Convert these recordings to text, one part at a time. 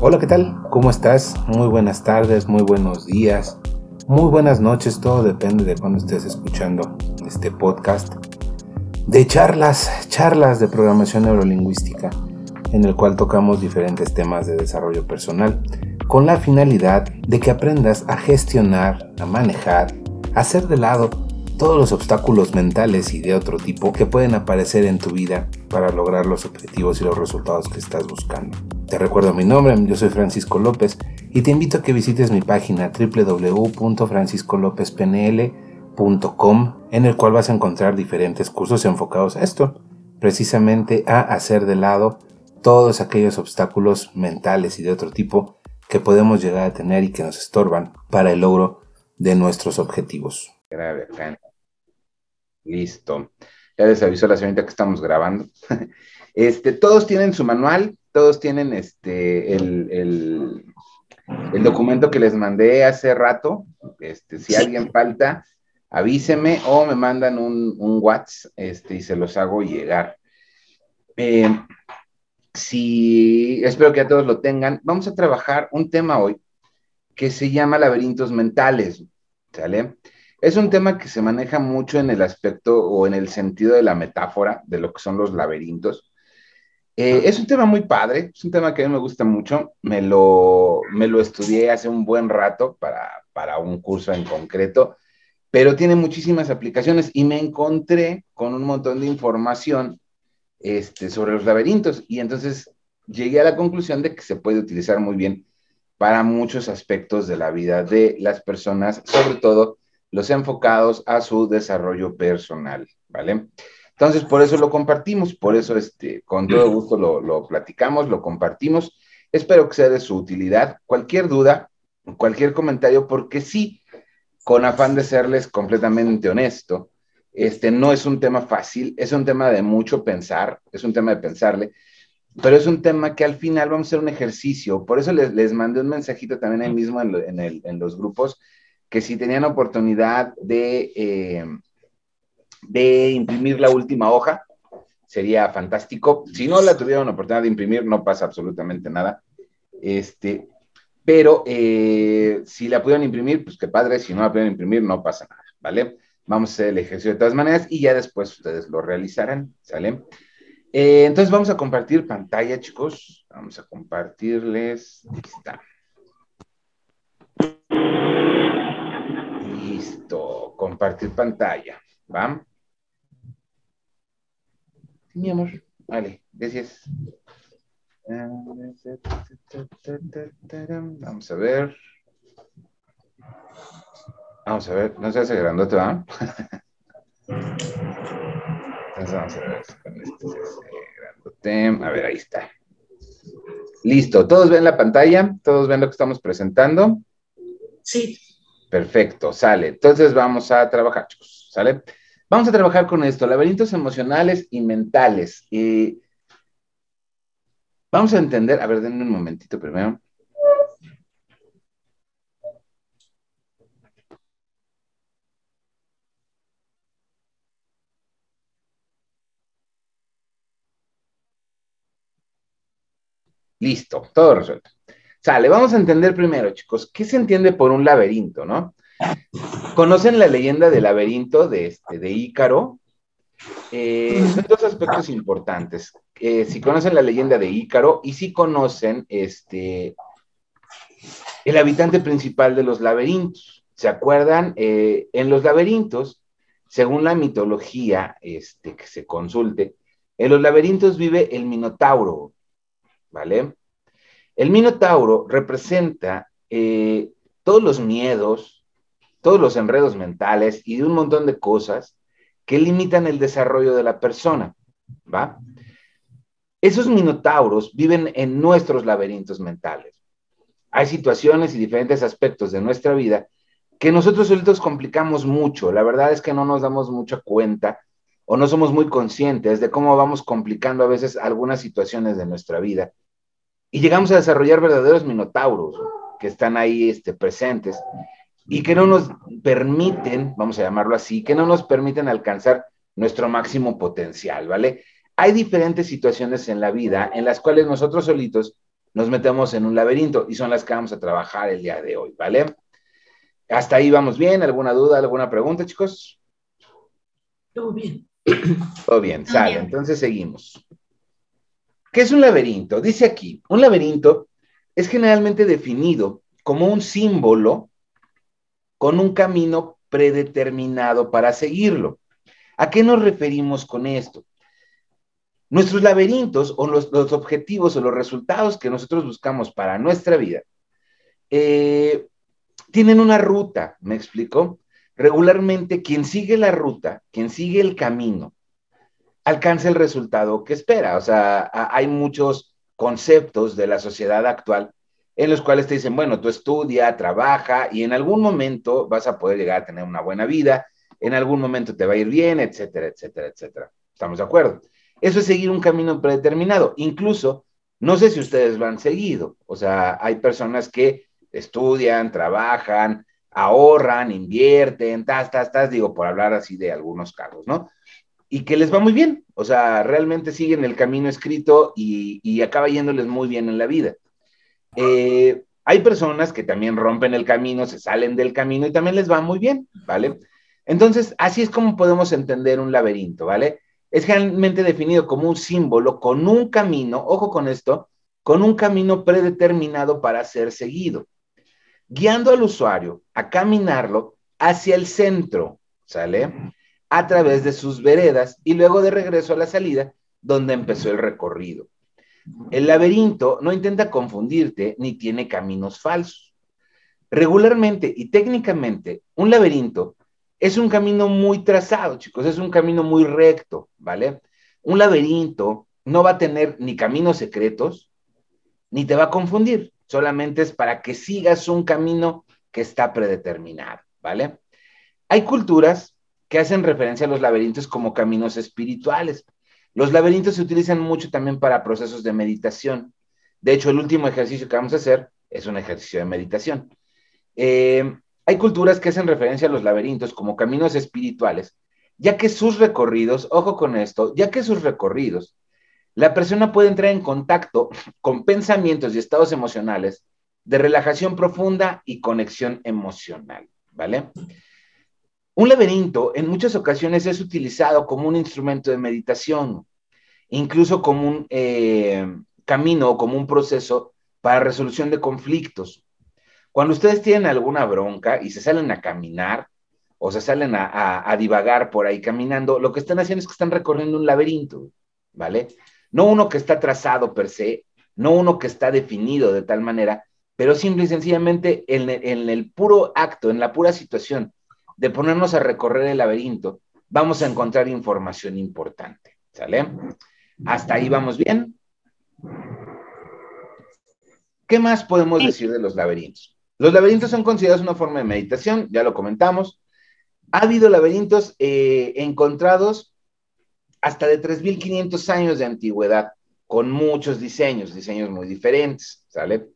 Hola, ¿qué tal? ¿Cómo estás? Muy buenas tardes, muy buenos días, muy buenas noches, todo depende de cuando estés escuchando este podcast de charlas, charlas de programación neurolingüística, en el cual tocamos diferentes temas de desarrollo personal, con la finalidad de que aprendas a gestionar, a manejar, a hacer de lado todos los obstáculos mentales y de otro tipo que pueden aparecer en tu vida para lograr los objetivos y los resultados que estás buscando. Te recuerdo mi nombre, yo soy Francisco López y te invito a que visites mi página www.franciscolopezpnl.com en el cual vas a encontrar diferentes cursos enfocados a esto, precisamente a hacer de lado todos aquellos obstáculos mentales y de otro tipo que podemos llegar a tener y que nos estorban para el logro de nuestros objetivos. Listo. Ya les avisó la señorita que estamos grabando. Este, todos tienen su manual, todos tienen este, el, documento que les mandé hace rato. Este, si alguien falta, avíseme o me mandan un, un WhatsApp este, y se los hago llegar. Eh, si espero que ya todos lo tengan, vamos a trabajar un tema hoy que se llama laberintos mentales. ¿Sale? Es un tema que se maneja mucho en el aspecto o en el sentido de la metáfora de lo que son los laberintos. Eh, es un tema muy padre, es un tema que a mí me gusta mucho. Me lo, me lo estudié hace un buen rato para, para un curso en concreto, pero tiene muchísimas aplicaciones y me encontré con un montón de información este, sobre los laberintos y entonces llegué a la conclusión de que se puede utilizar muy bien para muchos aspectos de la vida de las personas, sobre todo los enfocados a su desarrollo personal, ¿vale? Entonces, por eso lo compartimos, por eso este, con todo gusto lo, platicamos, lo compartimos. Espero que sea de su utilidad. Cualquier duda, cualquier comentario, porque sí, con afán de serles completamente honesto, este no es un tema fácil, es un tema de mucho pensar, es un tema de pensarle, pero es un tema que al final vamos a hacer un ejercicio. Por eso les, mandé un mensajito también ahí mismo en, los grupos, que si tenían oportunidad de... Eh, de imprimir la última hoja, sería fantástico. Si no la tuvieron oportunidad de imprimir, no pasa absolutamente nada. Este, pero eh, si la pudieron imprimir, pues qué padre, si no la pudieron imprimir, no pasa nada, ¿vale? Vamos a hacer el ejercicio de todas maneras y ya después ustedes lo realizarán, ¿sale? Eh, entonces vamos a compartir pantalla, chicos. Vamos a compartirles. Está. Listo, compartir pantalla, ¿va? mi amor. Vale, gracias. Vamos a ver. Vamos a ver, no se hace grandote, ¿va? Entonces vamos a ver con este se hace grandote. A ver, ahí está. Listo, ¿todos ven la pantalla? ¿Todos ven lo que estamos presentando? Sí. Perfecto, sale. Entonces vamos a trabajar, chicos, ¿sale? Vamos a trabajar con esto, laberintos emocionales y mentales. Y vamos a entender, a ver, denme un momentito primero. Listo, todo resuelto. Sale, vamos a entender primero, chicos, ¿qué se entiende por un laberinto, no? ¿Conocen la leyenda del laberinto de, este, de Ícaro? Eh, son dos aspectos importantes. Eh, si conocen la leyenda de Ícaro y si conocen este, el habitante principal de los laberintos. ¿Se acuerdan? Eh, en los laberintos, según la mitología este, que se consulte, en los laberintos vive el Minotauro, ¿vale? El Minotauro representa todos los miedos, todos los enredos mentales y un montón de cosas que limitan el desarrollo de la persona, ¿va? Esos minotauros viven en nuestros laberintos mentales. Hay situaciones y diferentes aspectos de nuestra vida que nosotros solitos complicamos mucho. La verdad es que no nos damos mucha cuenta o no somos muy conscientes de cómo vamos complicando a veces algunas situaciones de nuestra vida. Y llegamos a desarrollar verdaderos minotauros que están ahí este, presentes y que no nos permiten, vamos a llamarlo así, que no nos permiten alcanzar nuestro máximo potencial, ¿vale? Hay diferentes situaciones en la vida en las cuales nosotros solitos nos metemos en un laberinto y son las que vamos a trabajar el día de hoy, ¿vale? Hasta ahí vamos bien, ¿alguna duda, alguna pregunta, chicos? Todo bien. Todo bien, sale. Entonces seguimos. ¿Qué es un laberinto? Dice aquí, un laberinto es generalmente definido como un símbolo con un camino predeterminado para seguirlo. ¿A qué nos referimos con esto? Nuestros laberintos o los, objetivos o los resultados que nosotros buscamos para nuestra vida eh, tienen una ruta, ¿me explico? Regularmente quien sigue la ruta, quien sigue el camino, alcanza el resultado que espera. O sea, hay muchos conceptos de la sociedad actual en los cuales te dicen, bueno, tú estudia, trabaja y en algún momento vas a poder llegar a tener una buena vida, en algún momento te va a ir bien, etcétera, etcétera, etcétera. ¿Estamos de acuerdo? Eso es seguir un camino predeterminado. Incluso, no sé si ustedes lo han seguido, o sea, hay personas que estudian, trabajan, ahorran, invierten, tas, tas, tas, digo, por hablar así de algunos casos, ¿no? Y que les va muy bien, o sea, realmente siguen el camino escrito y, acaba yéndoles muy bien en la vida. Eh, hay personas que también rompen el camino, se salen del camino y también les va muy bien, ¿vale? Entonces, así es como podemos entender un laberinto, ¿vale? Es generalmente definido como un símbolo con un camino, ojo con esto, con un camino predeterminado para ser seguido, guiando al usuario a caminarlo hacia el centro, ¿sale? A través de sus veredas y luego de regreso a la salida, donde empezó el recorrido. El laberinto no intenta confundirte ni tiene caminos falsos. Regularmente y técnicamente, un laberinto es un camino muy trazado, chicos, es un camino muy recto, ¿vale? Un laberinto no va a tener ni caminos secretos, ni te va a confundir, solamente es para que sigas un camino que está predeterminado, ¿vale? Hay culturas que hacen referencia a los laberintos como caminos espirituales. Los laberintos se utilizan mucho también para procesos de meditación. De hecho, el último ejercicio que vamos a hacer es un ejercicio de meditación. Eh, hay culturas que hacen referencia a los laberintos como caminos espirituales, ya que sus recorridos, ojo con esto, ya que sus recorridos, la persona puede entrar en contacto con pensamientos y estados emocionales de relajación profunda y conexión emocional, ¿vale? Un laberinto en muchas ocasiones es utilizado como un instrumento de meditación, incluso como un eh, camino o como un proceso para resolución de conflictos. Cuando ustedes tienen alguna bronca y se salen a caminar o se salen a, divagar por ahí caminando, lo que están haciendo es que están recorriendo un laberinto, ¿vale? No uno que está trazado per se, no uno que está definido de tal manera, pero simple y sencillamente en, en el puro acto, en la pura situación de ponernos a recorrer el laberinto, vamos a encontrar información importante, ¿sale? ¿Hasta ahí vamos bien? ¿Qué más podemos decir de los laberintos? Los laberintos son considerados una forma de meditación, ya lo comentamos. Ha habido laberintos eh, encontrados hasta de 3.500 años de antigüedad, con muchos diseños, diseños muy diferentes, ¿sale?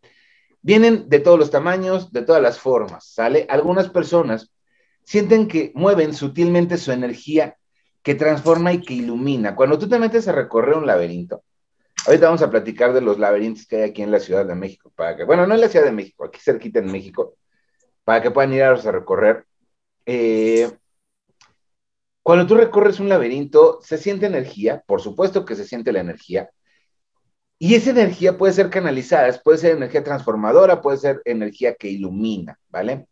Vienen de todos los tamaños, de todas las formas, ¿sale? Algunas personas sienten que mueven sutilmente su energía que transforma y que ilumina. Cuando tú te metes a recorrer un laberinto, Ahorita vamos a platicar de los laberintos que hay aquí en la Ciudad de México, para que, bueno, no en la Ciudad de México, aquí cerquita en México, para que puedan ir a, recorrer. Eh, cuando tú recorres un laberinto, se siente energía, por supuesto que se siente la energía, y esa energía puede ser canalizada, puede ser energía transformadora, puede ser energía que ilumina, ¿vale?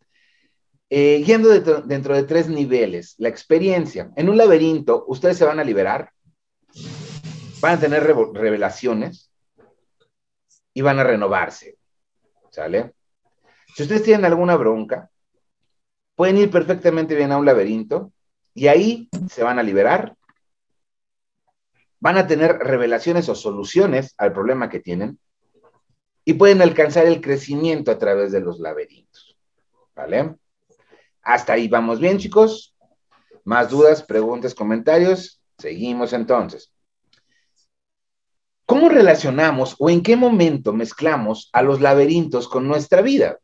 Eh, yendo dentro de tres niveles, la experiencia. En un laberinto, ustedes se van a liberar, van a tener revelaciones y van a renovarse. ¿Sale? Si ustedes tienen alguna bronca, pueden ir perfectamente bien a un laberinto y ahí se van a liberar, van a tener revelaciones o soluciones al problema que tienen y pueden alcanzar el crecimiento a través de los laberintos. ¿Vale? Hasta ahí vamos bien, chicos. Más dudas, preguntas, comentarios. Seguimos entonces. ¿Cómo relacionamos o en qué momento mezclamos a los laberintos con nuestra vida?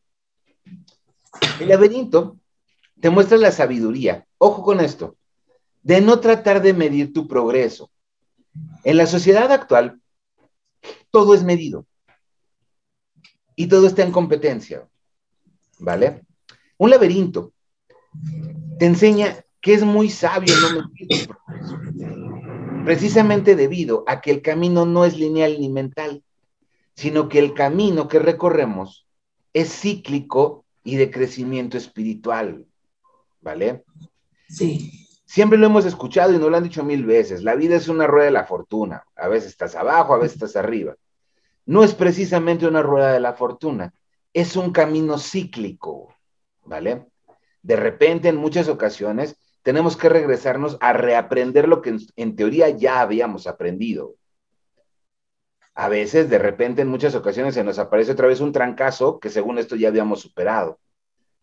El laberinto te muestra la sabiduría, ojo con esto, de no tratar de medir tu progreso. En la sociedad actual, todo es medido. y todo está en competencia, ¿vale? Un laberinto te enseña que es muy sabio no mentir precisamente debido a que el camino no es lineal ni mental, sino que el camino que recorremos es cíclico y de crecimiento espiritual, ¿vale? Sí. Siempre lo hemos escuchado y nos lo han dicho mil veces. La vida es una rueda de la fortuna. A veces estás abajo, a veces estás arriba. No es precisamente una rueda de la fortuna, es un camino cíclico, ¿vale? De repente, en muchas ocasiones, tenemos que regresarnos a reaprender lo que en, teoría ya habíamos aprendido. A veces, de repente, en muchas ocasiones se nos aparece otra vez un trancazo que según esto ya habíamos superado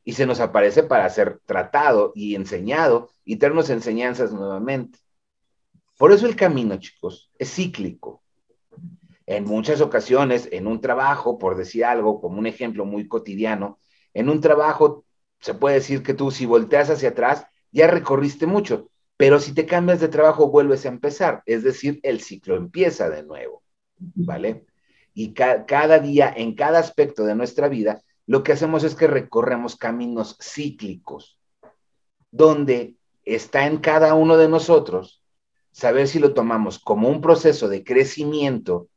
y se nos aparece para ser tratado y enseñado y traernos enseñanzas nuevamente. Por eso el camino, chicos, es cíclico. En muchas ocasiones, en un trabajo, por decir algo, como un ejemplo muy cotidiano, en un trabajo se puede decir que tú si volteas hacia atrás, ya recorriste mucho, pero si te cambias de trabajo, vuelves a empezar, es decir, el ciclo empieza de nuevo, ¿vale? Y ca cada día, en cada aspecto de nuestra vida, lo que hacemos es que recorremos caminos cíclicos, donde está en cada uno de nosotros saber si lo tomamos como un proceso de crecimiento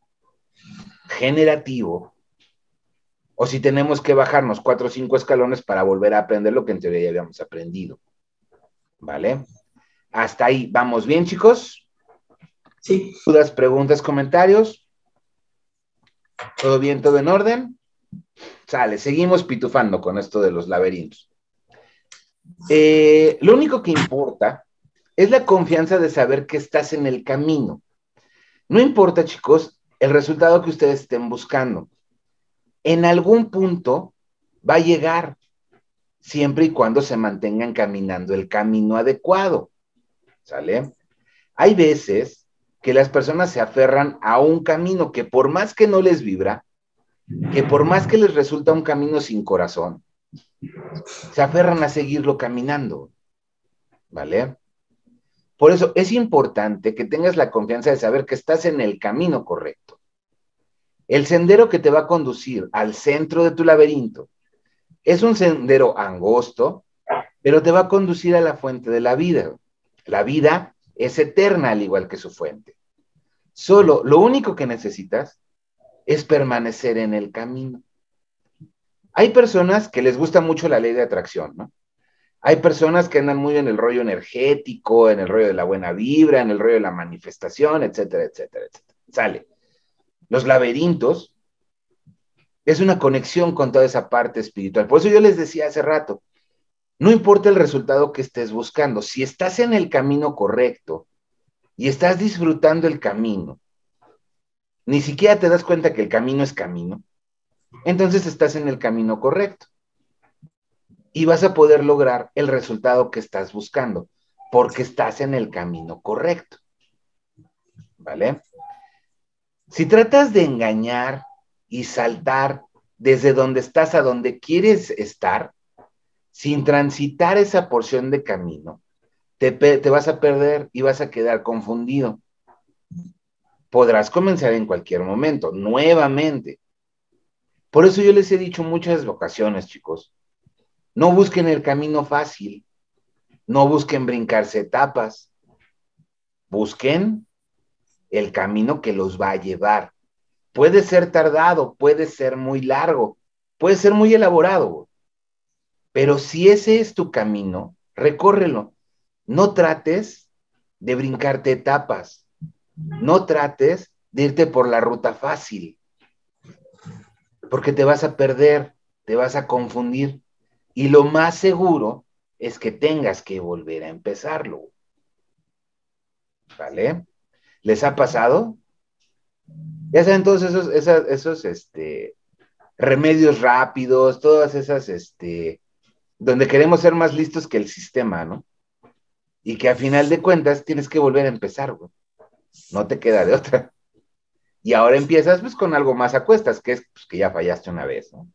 generativo o si tenemos que bajarnos cuatro o cinco escalones para volver a aprender lo que en teoría ya habíamos aprendido. ¿Vale? Hasta ahí, ¿vamos bien, chicos? Sí. ¿Dudas, preguntas, comentarios? ¿Todo bien, todo en orden? Sale, seguimos pitufando con esto de los laberintos. Eh, lo único que importa es la confianza de saber que estás en el camino. No importa, chicos, el resultado que ustedes estén buscando. En algún punto va a llegar, siempre y cuando se mantengan caminando el camino adecuado. ¿Sale? Hay veces que las personas se aferran a un camino que por más que no les vibra, que por más que les resulta un camino sin corazón, se aferran a seguirlo caminando. ¿Vale? Por eso es importante que tengas la confianza de saber que estás en el camino correcto. El sendero que te va a conducir al centro de tu laberinto es un sendero angosto, pero te va a conducir a la fuente de la vida. La vida es eterna al igual que su fuente. Solo lo único que necesitas es permanecer en el camino. Hay personas que les gusta mucho la ley de atracción, ¿no? Hay personas que andan muy en el rollo energético, en el rollo de la buena vibra, en el rollo de la manifestación, etcétera, etcétera, etcétera. Sale. Los laberintos es una conexión con toda esa parte espiritual. Por eso yo les decía hace rato, no importa el resultado que estés buscando, si estás en el camino correcto y estás disfrutando el camino, ni siquiera te das cuenta que el camino es camino, entonces estás en el camino correcto. Y vas a poder lograr el resultado que estás buscando, porque estás en el camino correcto. ¿Vale? Si tratas de engañar y saltar desde donde estás a donde quieres estar, sin transitar esa porción de camino, te, te vas a perder y vas a quedar confundido. Podrás comenzar en cualquier momento, nuevamente. Por eso yo les he dicho muchas ocasiones, chicos, no busquen el camino fácil, no busquen brincarse etapas, busquen el camino que los va a llevar. Puede ser tardado, puede ser muy largo, puede ser muy elaborado, pero si ese es tu camino, recórrelo. No trates de brincarte etapas no trates de irte por la ruta fácil, porque te vas a perder, te vas a confundir. Y lo más seguro es que tengas que volver a empezarlo. ¿Vale? ¿Les ha pasado? Ya saben todos esos, esos, este, remedios rápidos, todas esas, este, donde queremos ser más listos que el sistema, ¿no? Y que a final de cuentas tienes que volver a empezar, güey no te queda de otra. Y ahora empiezas pues con algo más a cuestas, que es pues, que ya fallaste una vez, ¿no?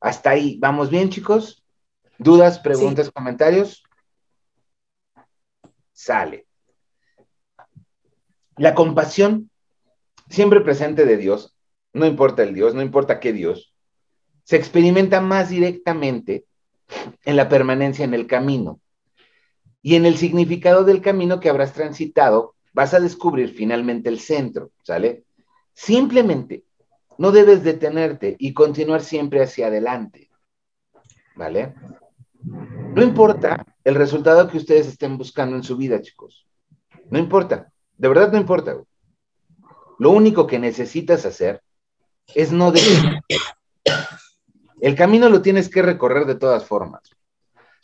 Hasta ahí, ¿vamos bien, chicos? ¿Dudas, preguntas, comentarios? Sale. La compasión, siempre presente de Dios, no importa el Dios, no importa qué Dios, se experimenta más directamente en la permanencia en el camino. Y en el significado del camino que habrás transitado, vas a descubrir finalmente el centro, ¿sale? Simplemente no debes detenerte y continuar siempre hacia adelante, ¿vale? No importa el resultado que ustedes estén buscando en su vida, chicos. No importa, de verdad no importa. Lo único que necesitas hacer es no detenerte. El camino lo tienes que recorrer de todas formas.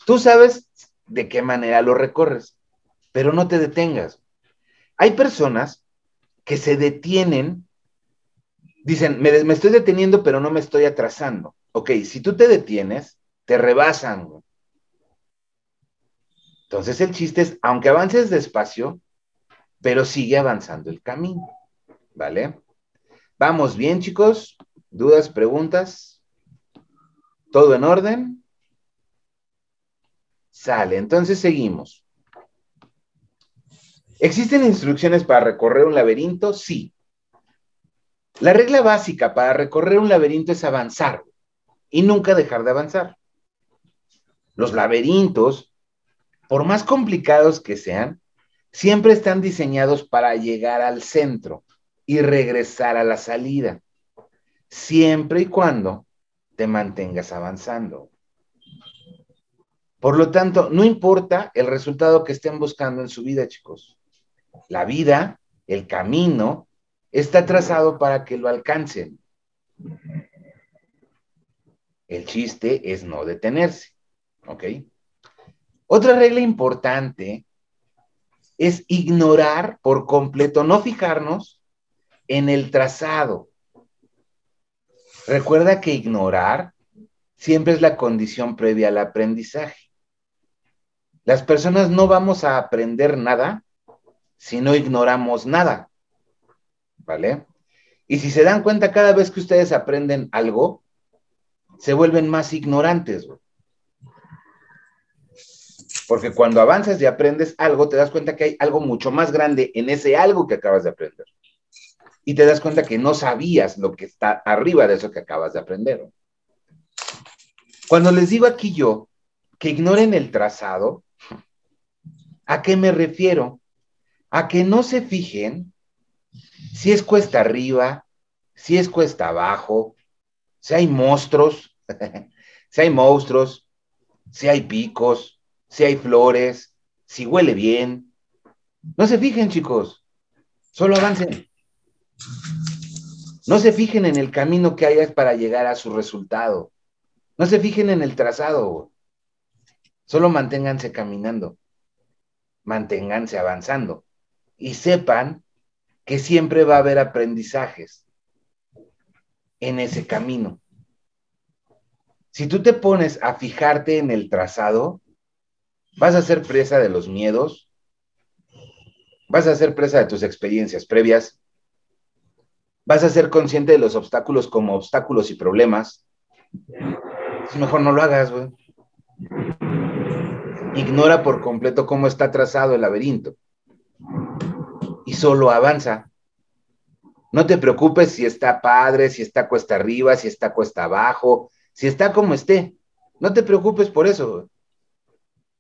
Tú sabes de qué manera lo recorres, pero no te detengas. Hay personas que se detienen, dicen, me, me estoy deteniendo, pero no me estoy atrasando. Ok, si tú te detienes, te rebasan. Entonces el chiste es, aunque avances despacio, pero sigue avanzando el camino. ¿Vale? Vamos bien, chicos. ¿Dudas, preguntas? ¿Todo en orden? Sale, entonces seguimos. ¿Existen instrucciones para recorrer un laberinto? Sí. La regla básica para recorrer un laberinto es avanzar y nunca dejar de avanzar. Los laberintos, por más complicados que sean, siempre están diseñados para llegar al centro y regresar a la salida, siempre y cuando te mantengas avanzando. Por lo tanto, no importa el resultado que estén buscando en su vida, chicos. La vida, el camino, está trazado para que lo alcancen. El chiste es no detenerse, ¿ok? Otra regla importante es ignorar por completo, no fijarnos en el trazado. Recuerda que ignorar siempre es la condición previa al aprendizaje. Las personas no vamos a aprender nada si no ignoramos nada. ¿Vale? Y si se dan cuenta, cada vez que ustedes aprenden algo, se vuelven más ignorantes. Porque cuando avanzas y aprendes algo, te das cuenta que hay algo mucho más grande en ese algo que acabas de aprender. Y te das cuenta que no sabías lo que está arriba de eso que acabas de aprender. Cuando les digo aquí yo que ignoren el trazado, ¿a qué me refiero? A que no se fijen si es cuesta arriba, si es cuesta abajo, si hay monstruos, si hay monstruos, si hay picos, si hay flores, si huele bien. No se fijen, chicos, solo avancen. No se fijen en el camino que hay para llegar a su resultado. No se fijen en el trazado. Solo manténganse caminando. Manténganse avanzando. Y sepan que siempre va a haber aprendizajes en ese camino. Si tú te pones a fijarte en el trazado, vas a ser presa de los miedos, vas a ser presa de tus experiencias previas, vas a ser consciente de los obstáculos como obstáculos y problemas. Es mejor no lo hagas, güey. Ignora por completo cómo está trazado el laberinto y solo avanza. No te preocupes si está padre, si está cuesta arriba, si está cuesta abajo, si está como esté. No te preocupes por eso.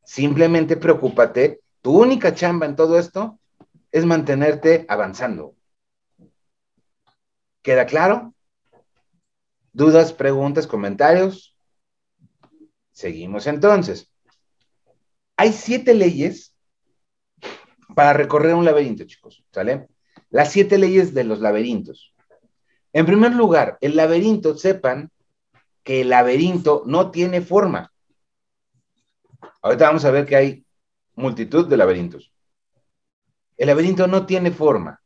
Simplemente preocúpate. Tu única chamba en todo esto es mantenerte avanzando. ¿Queda claro? ¿Dudas, preguntas, comentarios? Seguimos entonces. Hay siete leyes para recorrer un laberinto, chicos. ¿Sale? Las siete leyes de los laberintos. En primer lugar, el laberinto, sepan que el laberinto no tiene forma. Ahorita vamos a ver que hay multitud de laberintos. El laberinto no tiene forma.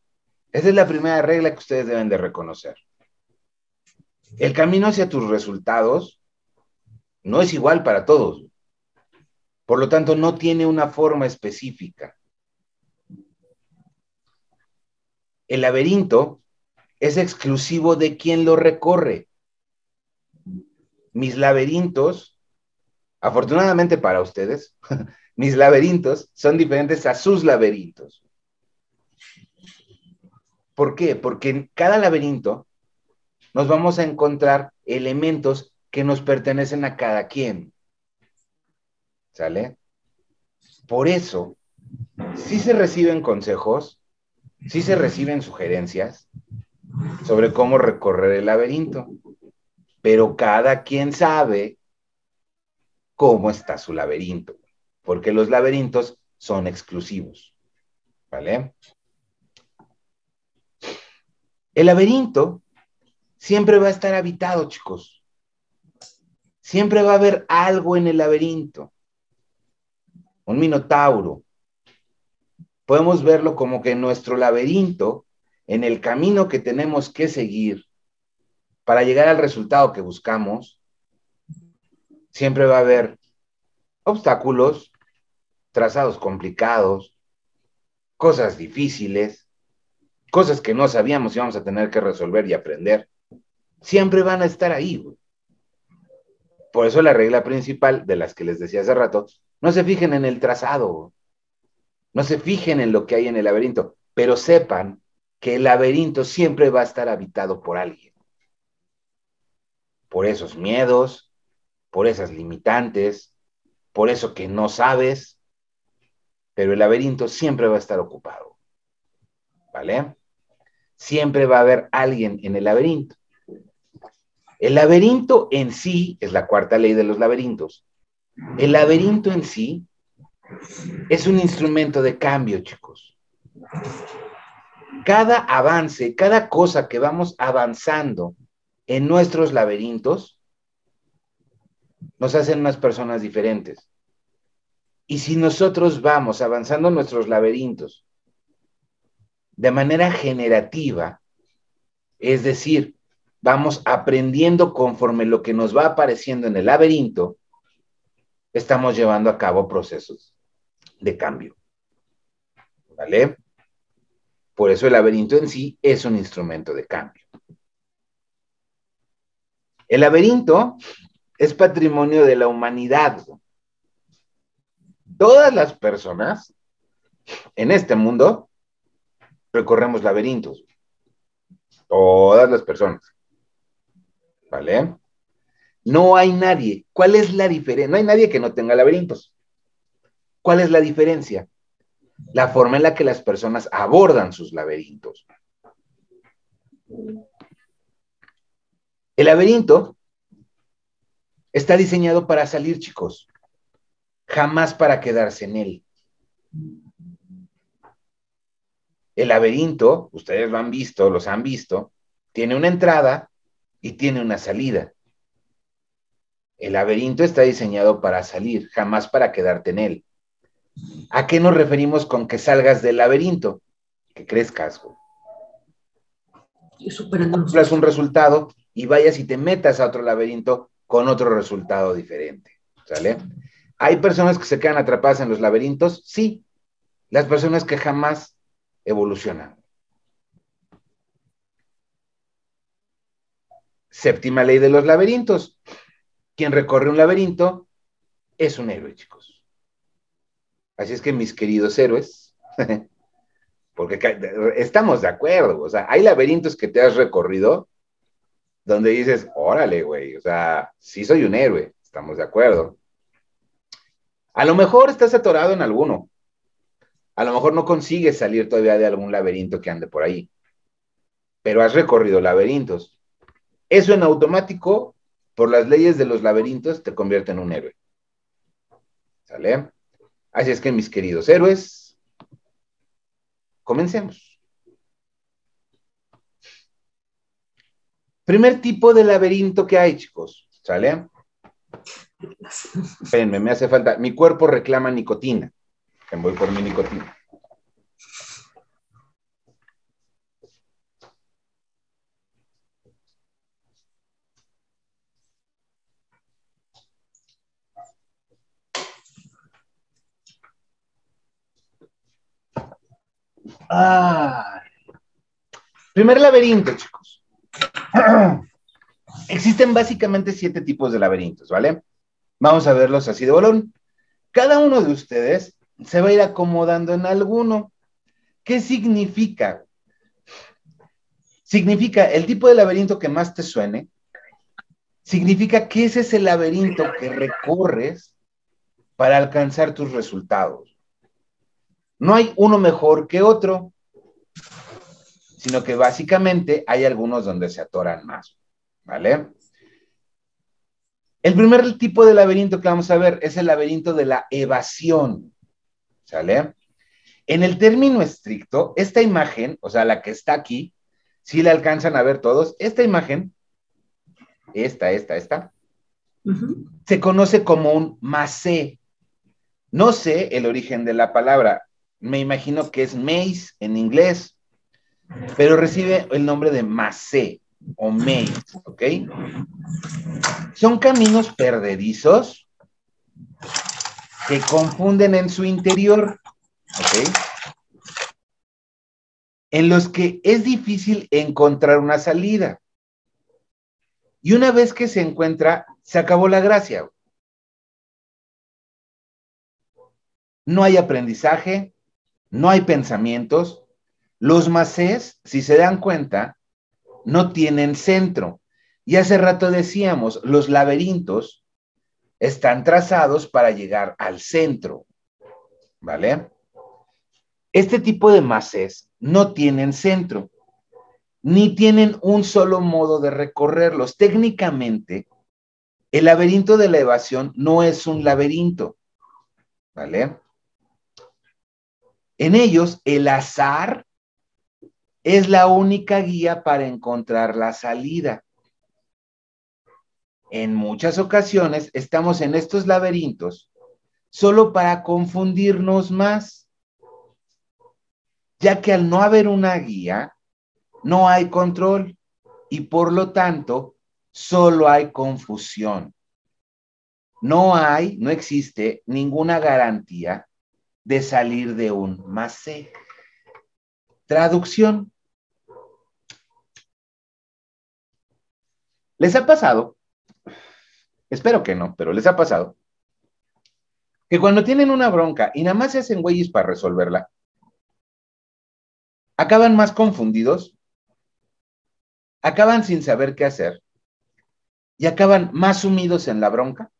Esa es la primera regla que ustedes deben de reconocer. El camino hacia tus resultados no es igual para todos. Por lo tanto, no tiene una forma específica. El laberinto es exclusivo de quien lo recorre. Mis laberintos Afortunadamente para ustedes, mis laberintos son diferentes a sus laberintos. ¿Por qué? Porque en cada laberinto nos vamos a encontrar elementos que nos pertenecen a cada quien. ¿Sale? Por eso, sí se reciben consejos, sí se reciben sugerencias sobre cómo recorrer el laberinto, pero cada quien sabe cómo está su laberinto, porque los laberintos son exclusivos. ¿Vale? El laberinto siempre va a estar habitado, chicos. Siempre va a haber algo en el laberinto. Un minotauro. Podemos verlo como que nuestro laberinto, en el camino que tenemos que seguir para llegar al resultado que buscamos, siempre va a haber obstáculos, trazados complicados, cosas difíciles, cosas que no sabíamos y vamos a tener que resolver y aprender. Siempre van a estar ahí. Por eso la regla principal de las que les decía hace rato, no se fijen en el trazado, no se fijen en lo que hay en el laberinto, pero sepan que el laberinto siempre va a estar habitado por alguien. Por esos miedos, por esas limitantes, por eso que no sabes, pero el laberinto siempre va a estar ocupado. ¿Vale? Siempre va a haber alguien en el laberinto. El laberinto en sí es la cuarta ley de los laberintos. El laberinto en sí es un instrumento de cambio, chicos. Cada avance, cada cosa que vamos avanzando en nuestros laberintos, nos hacen unas personas diferentes. Y si nosotros vamos avanzando nuestros laberintos de manera generativa, es decir, vamos aprendiendo conforme lo que nos va apareciendo en el laberinto, estamos llevando a cabo procesos de cambio. ¿Vale? Por eso el laberinto en sí es un instrumento de cambio. El laberinto es patrimonio de la humanidad. Todas las personas en este mundo recorremos laberintos. Todas las personas. ¿Vale? No hay nadie. ¿Cuál es la diferencia? No hay nadie que no tenga laberintos. ¿Cuál es la diferencia? La forma en la que las personas abordan sus laberintos. El laberinto está diseñado para salir, chicos jamás para quedarse en él. El laberinto, ustedes lo han visto, los han visto, tiene una entrada y tiene una salida. El laberinto está diseñado para salir, jamás para quedarte en él. ¿A qué nos referimos con que salgas del laberinto? Que crezcas. Y un resultado y vayas y te metas a otro laberinto con otro resultado diferente. ¿Sale? ¿Hay personas que se quedan atrapadas en los laberintos? Sí. Las personas que jamás evolucionan. Séptima ley de los laberintos. Quien recorre un laberinto es un héroe, chicos. Así es que mis queridos héroes, porque estamos de acuerdo, o sea, hay laberintos que te has recorrido donde dices, órale, güey, o sea, sí soy un héroe, estamos de acuerdo. A lo mejor estás atorado en alguno. A lo mejor no consigues salir todavía de algún laberinto que ande por ahí. Pero has recorrido laberintos. Eso en automático, por las leyes de los laberintos, te convierte en un héroe. ¿Sale? Así es que, mis queridos héroes, comencemos. Primer tipo de laberinto que hay, chicos. ¿Sale? Espérenme, me hace falta. Mi cuerpo reclama nicotina. Voy por mi nicotina. Primer laberinto, chicos. Existen básicamente siete tipos de laberintos, ¿vale? Vamos a verlos así de bolón. Cada uno de ustedes se va a ir acomodando en alguno. ¿Qué significa? significa el tipo de laberinto que más te suene, significa que ese es el laberinto que recorres para alcanzar tus resultados. No hay uno mejor que otro, sino que básicamente hay algunos donde se atoran más, ¿vale? El primer tipo de laberinto que vamos a ver es el laberinto de la evasión, ¿sale? En el término estricto, esta imagen, o sea, la que está aquí, si la alcanzan a ver todos, esta imagen, esta, esta, esta, se conoce como un macé. No sé el origen de la palabra, me imagino que es maze en inglés, pero recibe el nombre de macé o maze, ¿ok? Son caminos perdedizos que confunden en su interior, ¿ok? En los que es difícil encontrar una salida. Y una vez que se encuentra, se acabó la gracia. No hay aprendizaje, no hay pensamientos. Los macés, si se dan cuenta, no tienen centro. Y hace rato decíamos, los laberintos están trazados para llegar al centro. ¿Vale? Este tipo de macés no tienen centro, ni tienen un solo modo de recorrerlos. Técnicamente, el laberinto de la evasión no es un laberinto. ¿Vale? En ellos, el azar es la única guía para encontrar la salida. En muchas ocasiones estamos en estos laberintos solo para confundirnos más, ya que al no haber una guía, no hay control y por lo tanto solo hay confusión. No hay, no existe ninguna garantía de salir de un macé. Traducción. ¿Les ha pasado? Espero que no, pero les ha pasado. Que cuando tienen una bronca y nada más se hacen güeyes para resolverla, acaban más confundidos, acaban sin saber qué hacer y acaban más sumidos en la bronca.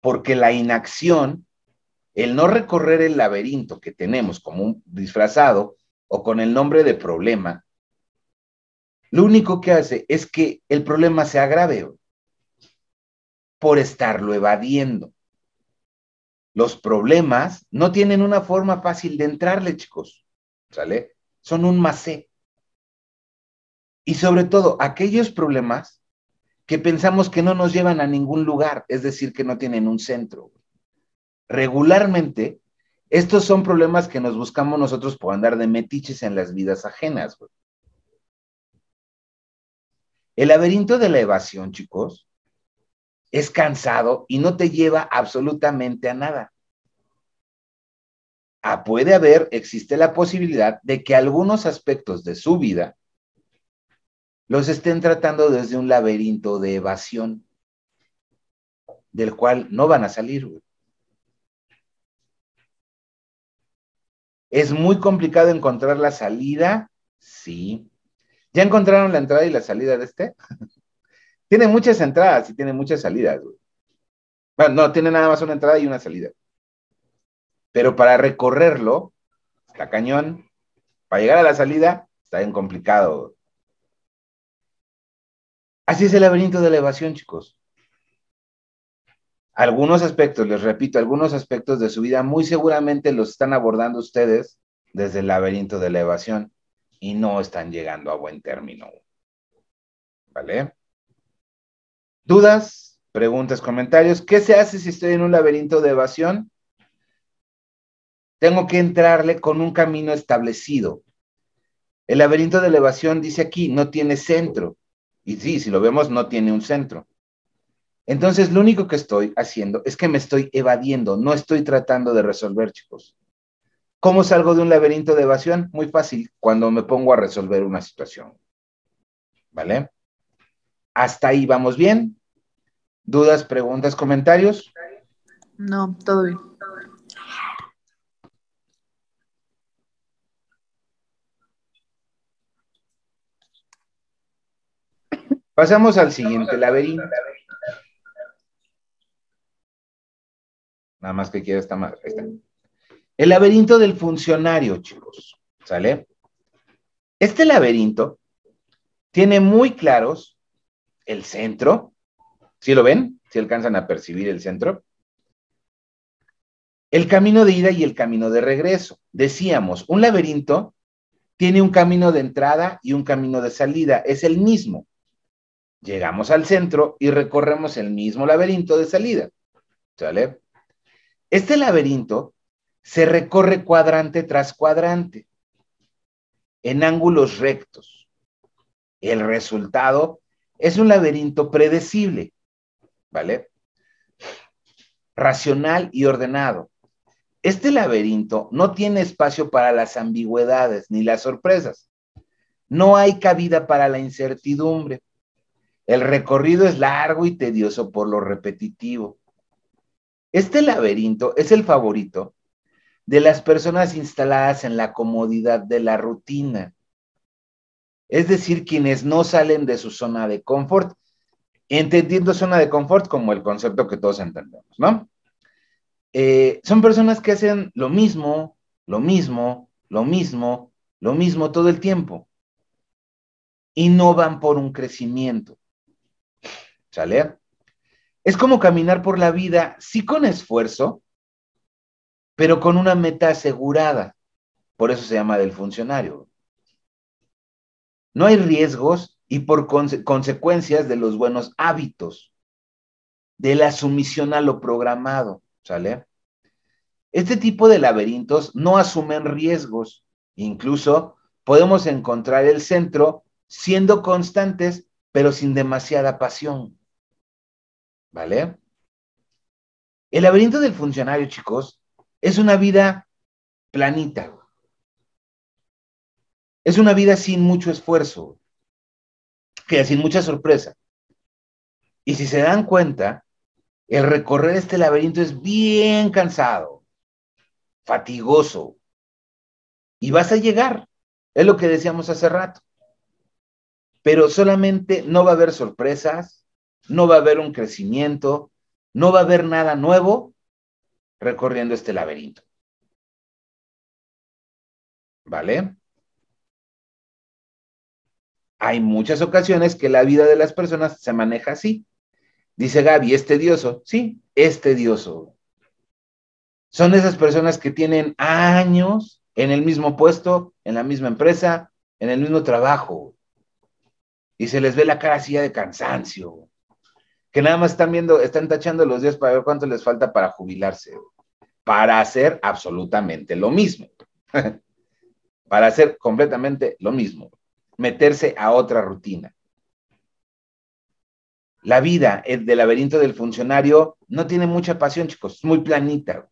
Porque la inacción, el no recorrer el laberinto que tenemos como un disfrazado o con el nombre de problema, lo único que hace es que el problema se agrave por estarlo evadiendo. Los problemas no tienen una forma fácil de entrarle, chicos. ¿Sale? Son un macé. Y sobre todo, aquellos problemas que pensamos que no nos llevan a ningún lugar, es decir, que no tienen un centro. Regularmente, estos son problemas que nos buscamos nosotros por andar de metiches en las vidas ajenas. El laberinto de la evasión, chicos, es cansado y no te lleva absolutamente a nada. Ah, puede haber, existe la posibilidad de que algunos aspectos de su vida los estén tratando desde un laberinto de evasión, del cual no van a salir. ¿Es muy complicado encontrar la salida? Sí. ¿Ya encontraron la entrada y la salida de este? tiene muchas entradas y tiene muchas salidas. Bueno, no, tiene nada más una entrada y una salida. Pero para recorrerlo, está cañón. Para llegar a la salida, está bien complicado. Así es el laberinto de la evasión, chicos. Algunos aspectos, les repito, algunos aspectos de su vida muy seguramente los están abordando ustedes desde el laberinto de la evasión y no están llegando a buen término. ¿Vale? ¿Dudas? Preguntas, comentarios. ¿Qué se hace si estoy en un laberinto de evasión? Tengo que entrarle con un camino establecido. El laberinto de la evasión dice aquí, no tiene centro. Y sí, si lo vemos, no tiene un centro. Entonces, lo único que estoy haciendo es que me estoy evadiendo, no estoy tratando de resolver, chicos. ¿Cómo salgo de un laberinto de evasión? Muy fácil, cuando me pongo a resolver una situación. ¿Vale? Hasta ahí vamos bien. ¿Dudas, preguntas, comentarios? No, todo bien. Pasamos al siguiente laberinto. Nada más que quiera esta madre. Está. El laberinto del funcionario, chicos. ¿Sale? Este laberinto tiene muy claros el centro. ¿Sí lo ven? ¿Sí alcanzan a percibir el centro? El camino de ida y el camino de regreso. Decíamos, un laberinto tiene un camino de entrada y un camino de salida. Es el mismo. Llegamos al centro y recorremos el mismo laberinto de salida. ¿Sale? Este laberinto se recorre cuadrante tras cuadrante en ángulos rectos. El resultado es un laberinto predecible, ¿vale? Racional y ordenado. Este laberinto no tiene espacio para las ambigüedades ni las sorpresas. No hay cabida para la incertidumbre. El recorrido es largo y tedioso por lo repetitivo. Este laberinto es el favorito de las personas instaladas en la comodidad de la rutina. Es decir, quienes no salen de su zona de confort, entendiendo zona de confort como el concepto que todos entendemos, ¿no? Eh, son personas que hacen lo mismo, lo mismo, lo mismo, lo mismo todo el tiempo. Y no van por un crecimiento. ¿Sale? Es como caminar por la vida, sí con esfuerzo, pero con una meta asegurada. Por eso se llama del funcionario. No hay riesgos y por conse consecuencias de los buenos hábitos, de la sumisión a lo programado, ¿sale? Este tipo de laberintos no asumen riesgos. Incluso podemos encontrar el centro siendo constantes, pero sin demasiada pasión. ¿Vale? El laberinto del funcionario, chicos, es una vida planita. Es una vida sin mucho esfuerzo, que sin mucha sorpresa. Y si se dan cuenta, el recorrer este laberinto es bien cansado, fatigoso. Y vas a llegar, es lo que decíamos hace rato. Pero solamente no va a haber sorpresas, no va a haber un crecimiento, no va a haber nada nuevo recorriendo este laberinto. ¿Vale? Hay muchas ocasiones que la vida de las personas se maneja así. Dice Gaby, ¿es tedioso? Sí, es tedioso. Son esas personas que tienen años en el mismo puesto, en la misma empresa, en el mismo trabajo. Y se les ve la cara así de cansancio que nada más están viendo, están tachando los días para ver cuánto les falta para jubilarse, para hacer absolutamente lo mismo, para hacer completamente lo mismo, meterse a otra rutina. La vida el del laberinto del funcionario no tiene mucha pasión, chicos, es muy planita,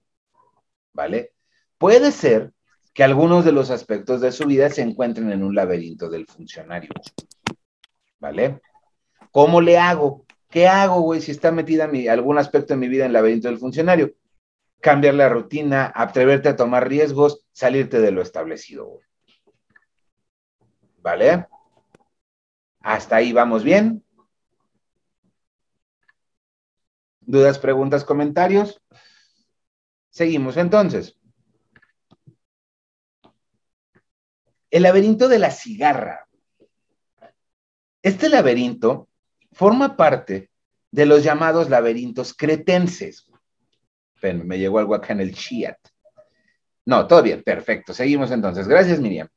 ¿vale? Puede ser que algunos de los aspectos de su vida se encuentren en un laberinto del funcionario, ¿vale? ¿Cómo le hago? ¿Qué hago, güey, si está metida algún aspecto de mi vida en el laberinto del funcionario? Cambiar la rutina, atreverte a tomar riesgos, salirte de lo establecido. ¿Vale? Hasta ahí vamos bien. ¿Dudas, preguntas, comentarios? Seguimos entonces. El laberinto de la cigarra. Este laberinto forma parte de los llamados laberintos cretenses. Me llegó algo acá en el chat. No, todo bien, perfecto. Seguimos entonces. Gracias, Miriam.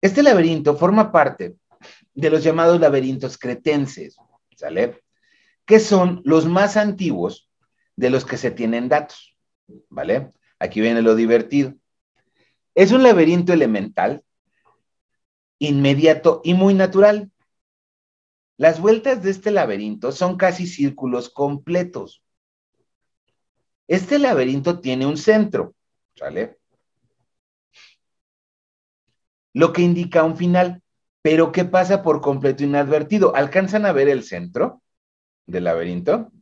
Este laberinto forma parte de los llamados laberintos cretenses, ¿sale? Que son los más antiguos de los que se tienen datos, ¿vale? Aquí viene lo divertido. Es un laberinto elemental, inmediato y muy natural. Las vueltas de este laberinto son casi círculos completos. Este laberinto tiene un centro, ¿sale? Lo que indica un final, pero ¿qué pasa por completo inadvertido? ¿Alcanzan a ver el centro del laberinto?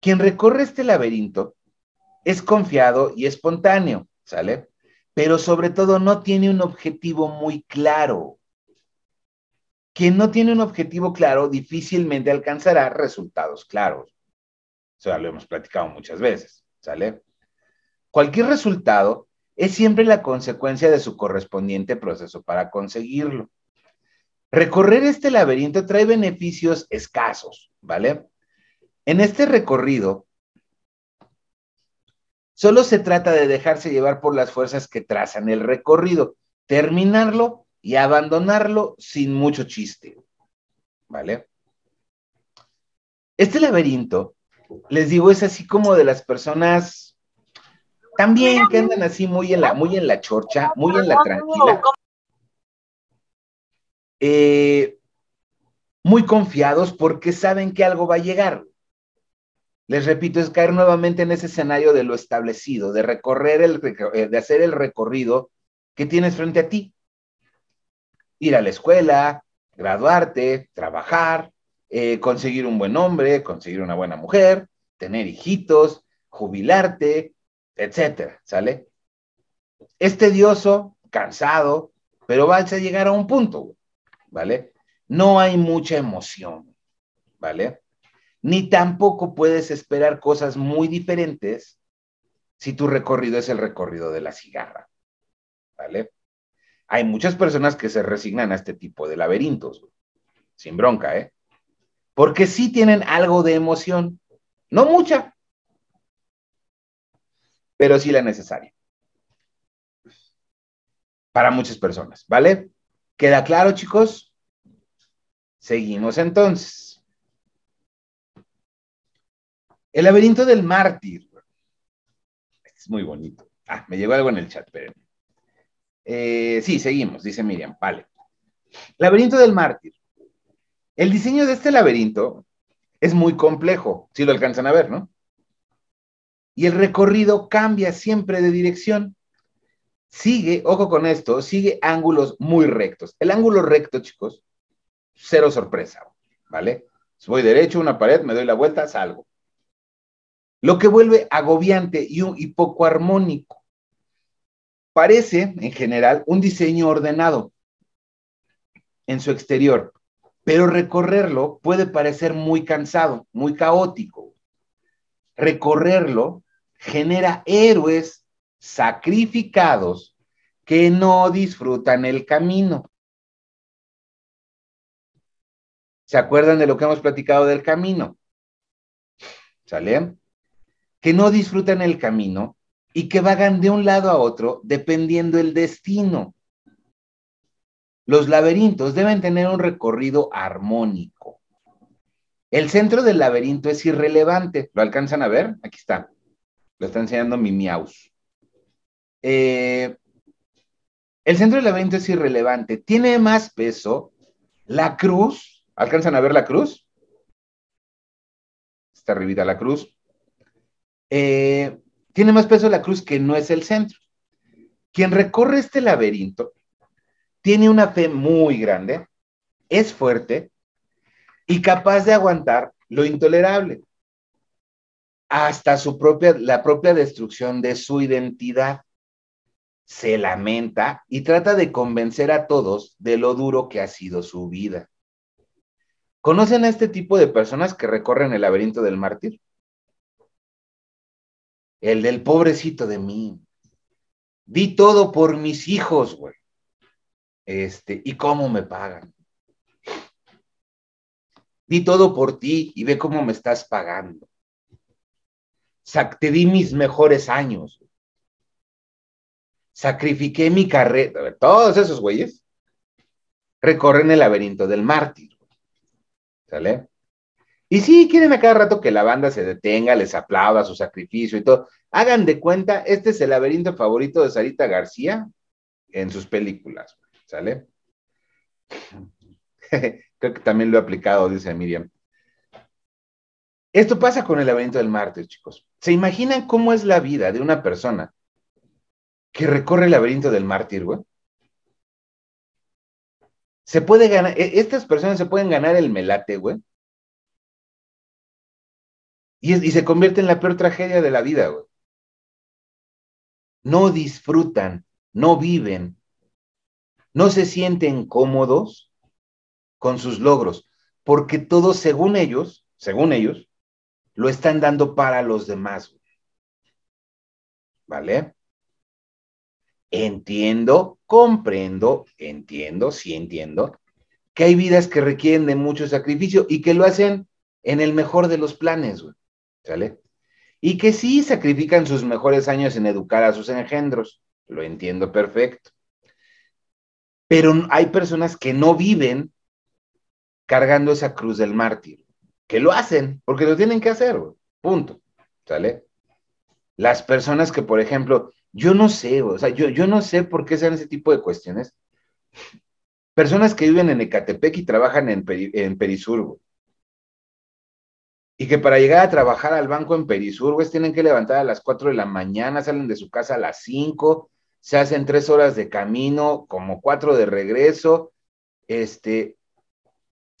Quien recorre este laberinto es confiado y espontáneo, ¿sale? Pero sobre todo no tiene un objetivo muy claro. quien no tiene un objetivo claro difícilmente alcanzará resultados claros. O sea, lo hemos platicado muchas veces, ¿sale? Cualquier resultado es siempre la consecuencia de su correspondiente proceso para conseguirlo. Recorrer este laberinto trae beneficios escasos, ¿vale? En este recorrido, solo se trata de dejarse llevar por las fuerzas que trazan el recorrido, terminarlo y abandonarlo sin mucho chiste, ¿vale? Este laberinto, les digo, es así como de las personas también que andan así muy en la, muy en la chorcha, muy en la tranquila. Eh, muy confiados porque saben que algo va a llegar. Les repito, es caer nuevamente en ese escenario de lo establecido, de recorrer el, eh, de hacer el recorrido que tienes frente a ti. Ir a la escuela, graduarte, trabajar, eh, conseguir un buen hombre, conseguir una buena mujer, tener hijitos, jubilarte, etcétera, ¿sale? Es tedioso, cansado, pero vas a llegar a un punto, ¿vale? No hay mucha emoción, ¿vale? Ni tampoco puedes esperar cosas muy diferentes si tu recorrido es el recorrido de la cigarra, ¿vale? Hay muchas personas que se resignan a este tipo de laberintos, sin bronca, ¿eh? Porque sí tienen algo de emoción, no mucha, pero sí la necesaria. Para muchas personas, ¿vale? ¿Queda claro, chicos? Seguimos entonces. El laberinto del mártir. Es muy bonito. Ah, me llegó algo en el chat, pero. Eh, sí, seguimos, dice Miriam. Vale. Laberinto del mártir. El diseño de este laberinto es muy complejo, si lo alcanzan a ver, ¿no? y el recorrido cambia siempre de dirección. Sigue, ojo con esto, sigue ángulos muy rectos. El ángulo recto, chicos, cero sorpresa, ¿vale? Voy derecho, una pared, me doy la vuelta, salgo. Lo que vuelve agobiante y, y poco armónico. Parece, en general, un diseño ordenado en su exterior, pero recorrerlo puede parecer muy cansado, muy caótico. Recorrerlo genera héroes sacrificados que no disfrutan el camino. ¿Se acuerdan de lo que hemos platicado del camino? ¿Sale? Que no disfrutan el camino y que vagan de un lado a otro dependiendo el destino. Los laberintos deben tener un recorrido armónico. El centro del laberinto es irrelevante. ¿Lo alcanzan a ver? Aquí está. Lo está enseñando mi miaus. Eh, el centro del laberinto es irrelevante. Tiene más peso la cruz. ¿Alcanzan a ver la cruz? Está arribita la cruz. Eh, tiene más peso la cruz que no es el centro. Quien recorre este laberinto tiene una fe muy grande, es fuerte y capaz de aguantar lo intolerable hasta su propia, la propia destrucción de su identidad. Se lamenta y trata de convencer a todos de lo duro que ha sido su vida. ¿Conocen a este tipo de personas que recorren el laberinto del mártir? El del pobrecito de mí. Di todo por mis hijos, güey. Este, ¿y cómo me pagan? Di todo por ti y ve cómo me estás pagando te di mis mejores años. Sacrifiqué mi carrera. Todos esos güeyes recorren el laberinto del mártir. ¿Sale? Y sí, quieren a cada rato que la banda se detenga, les aplauda su sacrificio y todo. Hagan de cuenta, este es el laberinto favorito de Sarita García en sus películas. ¿Sale? Creo que también lo he aplicado, dice Miriam. Esto pasa con el laberinto del mártir, chicos. ¿Se imaginan cómo es la vida de una persona que recorre el laberinto del mártir, güey? Se puede ganar, e, estas personas se pueden ganar el melate, güey. Y, y se convierte en la peor tragedia de la vida, güey. No disfrutan, no viven, no se sienten cómodos con sus logros, porque todo según ellos, según ellos, lo están dando para los demás. ¿Vale? Entiendo, comprendo, entiendo, sí entiendo, que hay vidas que requieren de mucho sacrificio y que lo hacen en el mejor de los planes, ¿sale? Y que sí sacrifican sus mejores años en educar a sus engendros, lo entiendo perfecto. Pero hay personas que no viven cargando esa cruz del mártir, que lo hacen, porque lo tienen que hacer, punto, ¿sale? Las personas que, por ejemplo, yo no sé, o sea, yo, yo no sé por qué sean ese tipo de cuestiones. Personas que viven en Ecatepec y trabajan en, en Perisur, Y que para llegar a trabajar al banco en Perisur, tienen que levantar a las 4 de la mañana, salen de su casa a las 5, se hacen tres horas de camino, como cuatro de regreso, este,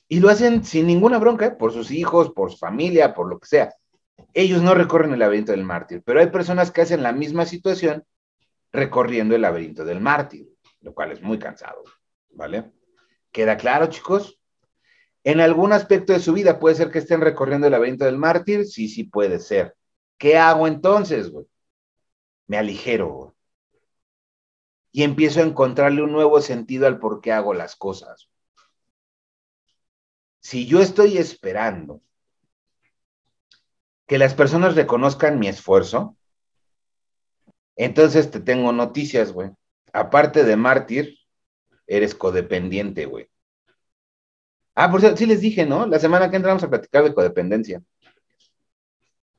y lo hacen sin ninguna bronca, ¿eh? por sus hijos, por su familia, por lo que sea. Ellos no recorren el laberinto del mártir, pero hay personas que hacen la misma situación recorriendo el laberinto del mártir, lo cual es muy cansado, ¿vale? ¿Queda claro, chicos? En algún aspecto de su vida puede ser que estén recorriendo el laberinto del mártir, sí, sí puede ser. ¿Qué hago entonces, güey? Me aligero, güey. Y empiezo a encontrarle un nuevo sentido al por qué hago las cosas. Si yo estoy esperando que las personas reconozcan mi esfuerzo, entonces te tengo noticias, güey. Aparte de mártir, eres codependiente, güey. Ah, por cierto, sí les dije, ¿no? La semana que entramos a platicar de codependencia.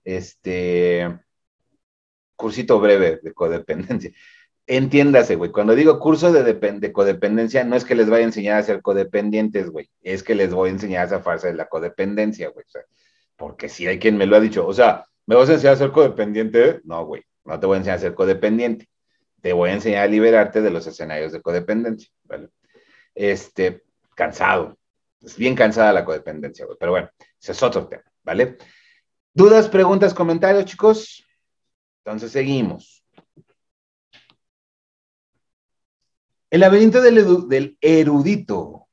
Este cursito breve de codependencia. Entiéndase, güey. Cuando digo curso de, de, codependencia, no es que les vaya a enseñar a ser codependientes, güey. Es que les voy a enseñar esa farsa de la codependencia, güey. porque si hay quien me lo ha dicho, o sea, ¿me vas a enseñar a ser codependiente? No, güey. No te voy a enseñar a ser codependiente. Te voy a enseñar a liberarte de los escenarios de codependencia, ¿vale? Este, cansado. Es bien cansada la codependencia, güey. Pero bueno, ese es otro tema, ¿vale? ¿Dudas, preguntas, comentarios, chicos? Entonces seguimos. El laberinto del, erudito.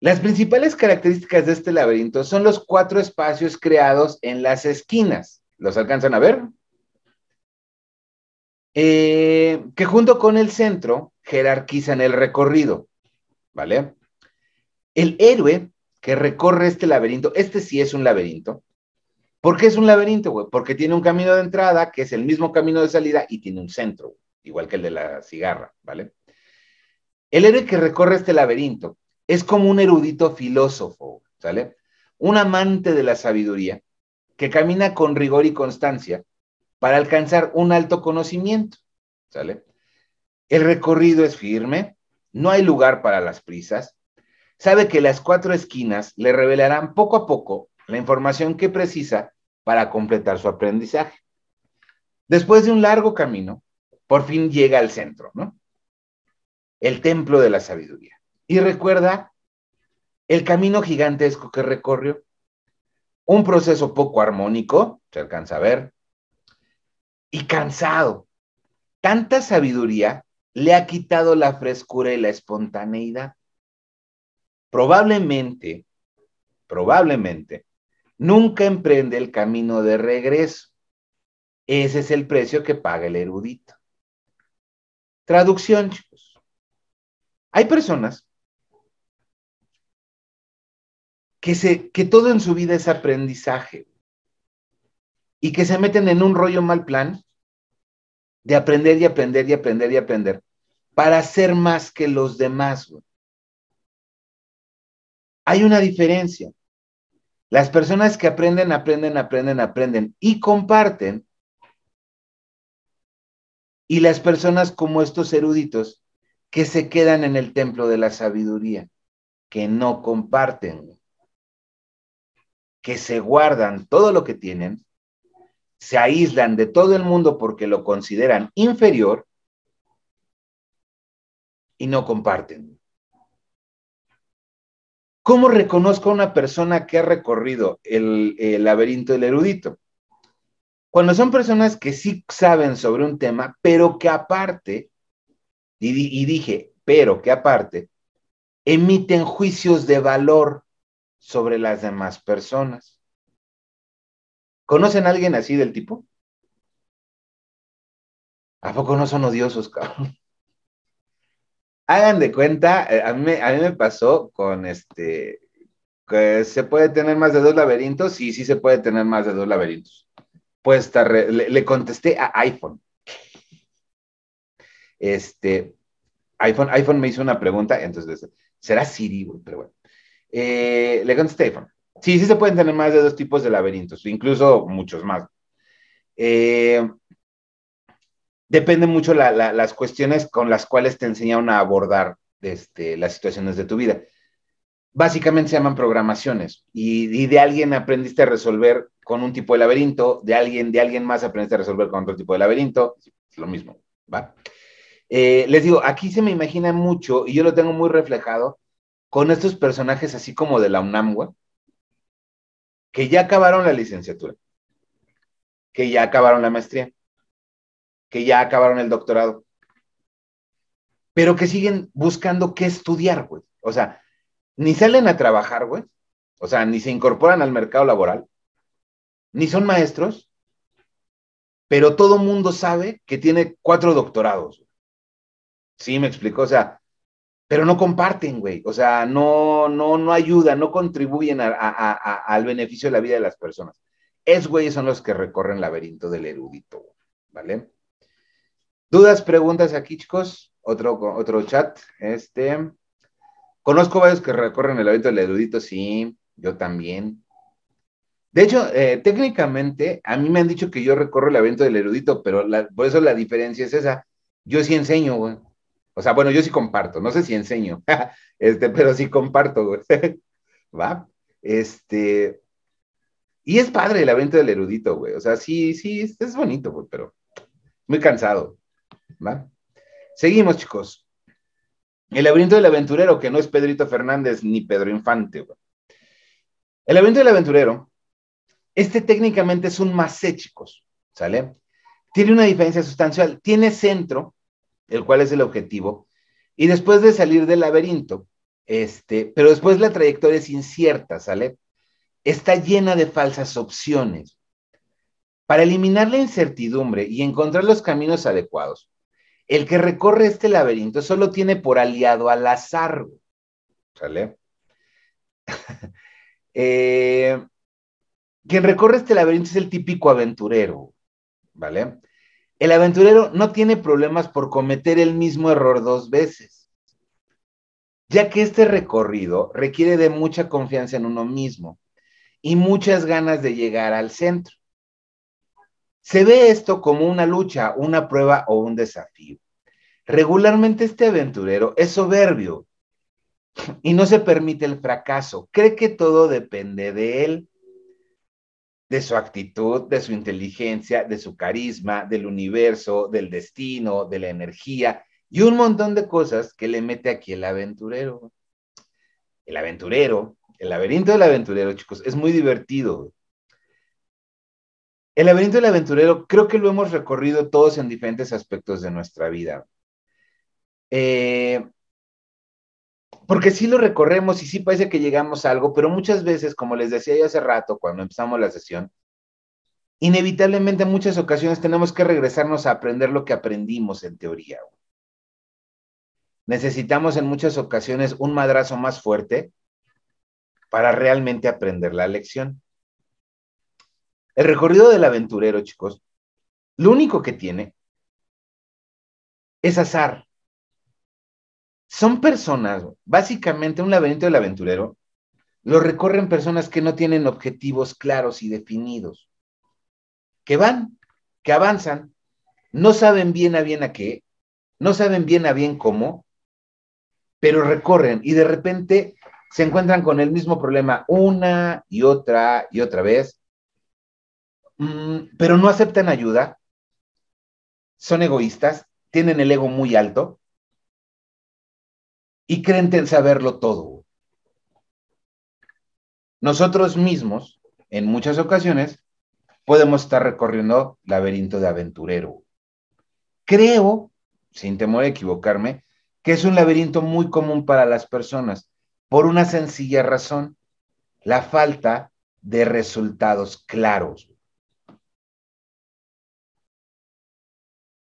Las principales características de este laberinto son los cuatro espacios creados en las esquinas. ¿Los alcanzan a ver? Eh, que junto con el centro jerarquizan el recorrido. ¿Vale? El héroe que recorre este laberinto, este sí es un laberinto. ¿Por qué es un laberinto? Porque tiene un camino de entrada, que es el mismo camino de salida, y tiene un centro, igual que el de la cigarra, ¿vale? El héroe que recorre este laberinto es como un erudito filósofo, ¿sale? Un amante de la sabiduría que camina con rigor y constancia para alcanzar un alto conocimiento, ¿sale? El recorrido es firme, no hay lugar para las prisas, sabe que las cuatro esquinas le revelarán poco a poco la información que precisa para completar su aprendizaje. Después de un largo camino, por fin llega al centro, ¿no? El templo de la sabiduría. Y recuerda el camino gigantesco que recorrió. Un proceso poco armónico, se alcanza a ver, y cansado. Tanta sabiduría le ha quitado la frescura y la espontaneidad. Probablemente, probablemente, nunca emprende el camino de regreso. Ese es el precio que paga el erudito. Traducción, hay personas que, se, que todo en su vida es aprendizaje y que se meten en un rollo mal plan de aprender y aprender y aprender y aprender para ser más que los demás. Hay una diferencia. Las personas que aprenden, aprenden, aprenden, aprenden y comparten. Y las personas como estos eruditos que se quedan en el templo de la sabiduría, que no comparten, que se guardan todo lo que tienen, se aíslan de todo el mundo porque lo consideran inferior y no comparten. ¿Cómo reconozco a una persona que ha recorrido el, el laberinto del erudito? Cuando son personas que sí saben sobre un tema, pero que aparte y, dije, pero que aparte, emiten juicios de valor sobre las demás personas. ¿Conocen a alguien así del tipo? ¿A poco no son odiosos, cabrón? Hagan de cuenta, eh, a mí, me- pasó con este, que se puede tener más de dos laberintos, sí, sí se puede tener más de dos laberintos. Pues le, le contesté a iPhone. Este, iPhone, iPhone me hizo una pregunta, entonces, será Siri, pero bueno. Eh, le contesté. Sí, sí se pueden tener más de dos tipos de laberintos, incluso muchos más. Eh, depende mucho la- la- las cuestiones con las cuales te enseñaron a abordar este, las situaciones de tu vida. Básicamente se llaman programaciones y, y de alguien aprendiste a resolver con un tipo de laberinto, de alguien, de alguien más aprendiste a resolver con otro tipo de laberinto, es lo mismo, ¿va? Eh, les digo, aquí se me imagina mucho y yo lo tengo muy reflejado con estos personajes así como de la UNAM, güey, que ya acabaron la licenciatura, que ya acabaron la maestría, que ya acabaron el doctorado, pero que siguen buscando qué estudiar, güey. O sea, ni salen a trabajar, güey. O sea, ni se incorporan al mercado laboral, ni son maestros, pero todo mundo sabe que tiene cuatro doctorados. Sí, me explicó, o sea, pero no comparten, güey. O sea, no, no, no ayudan, no contribuyen al beneficio de la vida de las personas. Es, güey, son los que recorren el laberinto del erudito, ¿vale? ¿Dudas, preguntas aquí, chicos? Otro, otro chat. Este. Conozco varios que recorren el laberinto del erudito, sí, yo también. De hecho, eh, técnicamente, a mí me han dicho que yo recorro el laberinto del erudito, pero por eso la diferencia es esa. Yo sí enseño, güey. O sea, bueno, yo sí comparto, no sé si enseño, este, pero sí comparto, güey. ¿Va? Este. Y es padre el laberinto del erudito, güey. O sea, sí, sí, es, es bonito, güey, pero muy cansado. ¿Va? Seguimos, chicos. El laberinto del aventurero, que no es Pedrito Fernández ni Pedro Infante. güey. El laberinto del aventurero, este técnicamente es un macé, chicos. ¿Sale? Tiene una diferencia sustancial. Tiene centro, el cual es el objetivo, y después de salir del laberinto, este, pero después la trayectoria es incierta, ¿sale? Está llena de falsas opciones. Para eliminar la incertidumbre y encontrar los caminos adecuados, el que recorre este laberinto solo tiene por aliado al azar. ¿Sale? eh, quien recorre este laberinto es el típico aventurero. ¿Vale? El aventurero no tiene problemas por cometer el mismo error dos veces, ya que este recorrido requiere de mucha confianza en uno mismo y muchas ganas de llegar al centro. Se ve esto como una lucha, una prueba o un desafío. Regularmente este aventurero es soberbio y no se permite el fracaso. Cree que todo depende de él, de su actitud, de su inteligencia, de su carisma, del universo, del destino, de la energía y un montón de cosas que le mete aquí el aventurero. El aventurero, el laberinto del aventurero, chicos, es muy divertido. El laberinto del aventurero creo que lo hemos recorrido todos en diferentes aspectos de nuestra vida. Eh, porque sí lo recorremos y sí parece que llegamos a algo, pero muchas veces, como les decía yo hace rato cuando empezamos la sesión, inevitablemente en muchas ocasiones tenemos que regresarnos a aprender lo que aprendimos en teoría. Necesitamos en muchas ocasiones un madrazo más fuerte para realmente aprender la lección. El recorrido del aventurero, chicos, lo único que tiene es azar. Son personas, básicamente un laberinto del aventurero, lo recorren personas que no tienen objetivos claros y definidos, que van, que avanzan, no saben bien a bien a qué, no saben bien a bien cómo, pero recorren y de repente se encuentran con el mismo problema una y otra y otra vez, mm, pero no aceptan ayuda, son egoístas, tienen el ego muy alto y creen saberlo todo. Nosotros mismos, en muchas ocasiones, podemos estar recorriendo laberinto de aventurero. Creo, sin temor a equivocarme, que es un laberinto muy común para las personas, por una sencilla razón, la falta de resultados claros.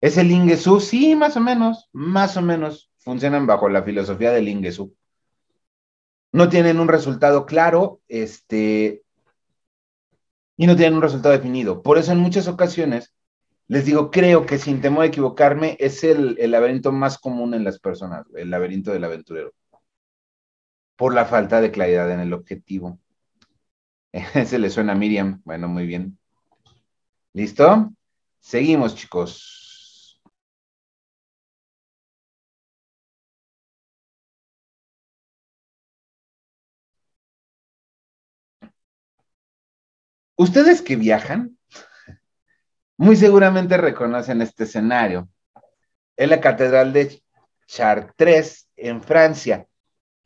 ¿Es el Ingesu? Sí, más o menos, más o menos funcionan bajo la filosofía del Ingesu. No tienen un resultado claro, este, y no tienen un resultado definido. Por eso en muchas ocasiones les digo, creo que sin temor a equivocarme, es el, el laberinto más común en las personas, el laberinto del aventurero, por la falta de claridad en el objetivo. Ese le suena a Miriam. Bueno, muy bien. ¿Listo? Seguimos, chicos. Ustedes que viajan, muy seguramente reconocen este escenario. Es la Catedral de Chartres en Francia.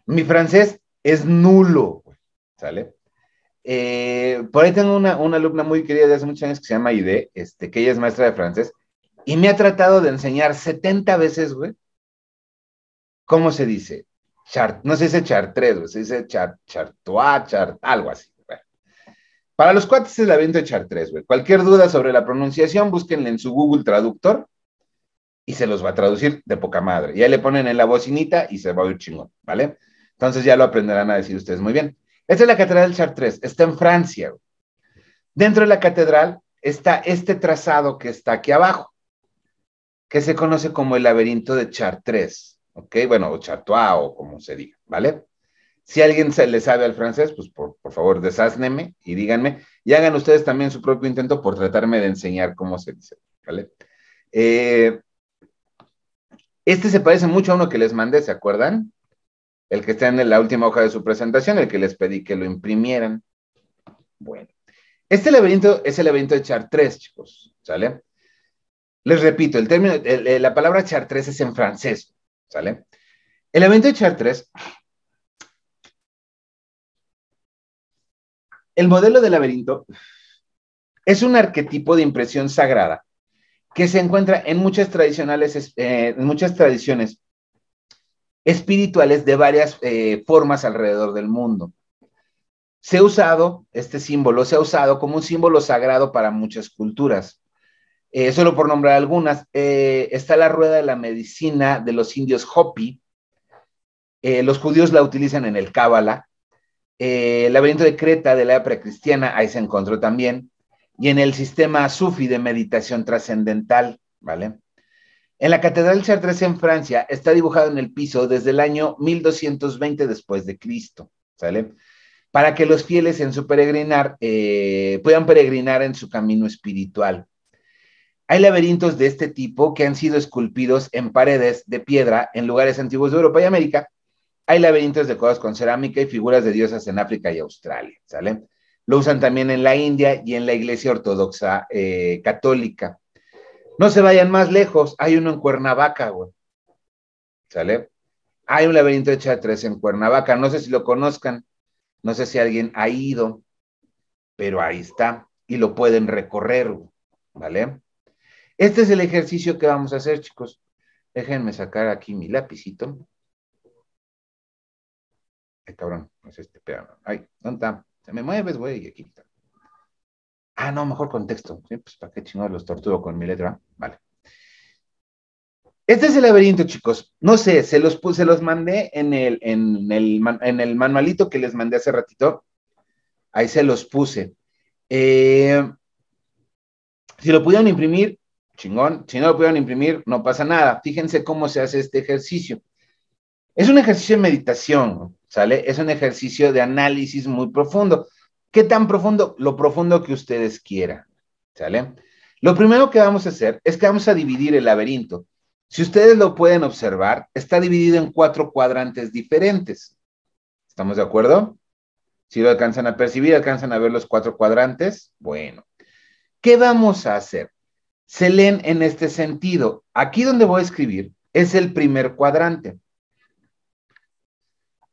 Mi francés es nulo, ¿sale? Eh, por ahí tengo una, alumna muy querida de hace muchos años que se llama Ide, este, que ella es maestra de francés, y me ha tratado de enseñar 70 veces, güey, cómo se dice. Chart, no se dice chartres, güey, se dice chart, chartois, chart, algo así. Para los cuates es el evento de Chartres, güey. Cualquier duda sobre la pronunciación, búsquenle en su Google Traductor y se los va a traducir de poca madre. Y ahí le ponen en la bocinita y se va a oír chingón, ¿vale? Entonces ya lo aprenderán a decir ustedes muy bien. Esta es la Catedral de Chartres, está en Francia. Dentro de la catedral está este trazado que está aquí abajo, que se conoce como el laberinto de Chartres, ¿ok? Bueno, o Chartois o como se diga, ¿vale? Si alguien se le sabe al francés, pues por, por favor, desásneme y díganme. Y hagan ustedes también su propio intento por tratarme de enseñar cómo se dice. ¿vale? Eh, este se parece mucho a uno que les mandé, ¿se acuerdan? El que está en la última hoja de su presentación, el que les pedí que lo imprimieran. Bueno, este laberinto es el laberinto de Chartres, chicos, ¿sale? Les repito, el término, la palabra Chartres es en francés, ¿sale? El laberinto de Chartres El modelo de laberinto es un arquetipo de impresión sagrada que se encuentra en muchas, tradicionales, eh, en muchas tradiciones espirituales de varias eh, formas alrededor del mundo. Se ha usado, este símbolo se ha usado como un símbolo sagrado para muchas culturas. Eh, solo por nombrar algunas, está la rueda de la medicina de los indios Hopi. Los judíos la utilizan en el Cábala, eh, el laberinto de Creta de la época cristiana, ahí se encontró también, y en el sistema sufi de meditación trascendental, ¿vale? En la Catedral Chartres en Francia está dibujado en el piso desde el año 1220 después de Cristo, ¿sale? Para que los fieles en su peregrinar eh, puedan peregrinar en su camino espiritual. Hay laberintos de este tipo que han sido esculpidos en paredes de piedra en lugares antiguos de Europa y América hay laberintos decorados con cerámica y figuras de diosas en África y Australia, ¿sale? Lo usan también en la India y en la Iglesia Ortodoxa eh, Católica. No se vayan más lejos, hay uno en Cuernavaca, güey. ¿Sale? Hay un laberinto de Chartres en Cuernavaca, no sé si lo conozcan, no sé si alguien ha ido, pero ahí está y lo pueden recorrer, ¿vale? Este es el ejercicio que vamos a hacer, chicos. Déjenme sacar aquí mi lapicito. Ay, cabrón, es este, espérame. Ay, ¿dónde está? Se me mueves, güey, aquí está. Ah, no, mejor contexto. Pues para qué chingados los torturo con mi letra. Vale. Este es el laberinto, chicos. No sé, se los puse, los mandé en el, en el, en el manualito que les mandé hace ratito. Ahí se los puse. Eh, si lo pudieron imprimir, chingón. Si no lo pudieron imprimir, no pasa nada. Fíjense cómo se hace este ejercicio. Es un ejercicio de meditación, ¿sale? Es un ejercicio de análisis muy profundo. ¿Qué tan profundo? Lo profundo que ustedes quieran, ¿sale? Lo primero que vamos a hacer es que vamos a dividir el laberinto. Si ustedes lo pueden observar, está dividido en cuatro cuadrantes diferentes. ¿Estamos de acuerdo? Si lo alcanzan a percibir, alcanzan a ver los cuatro cuadrantes. Bueno, ¿qué vamos a hacer? Se leen en este sentido. Aquí donde voy a escribir es el primer cuadrante.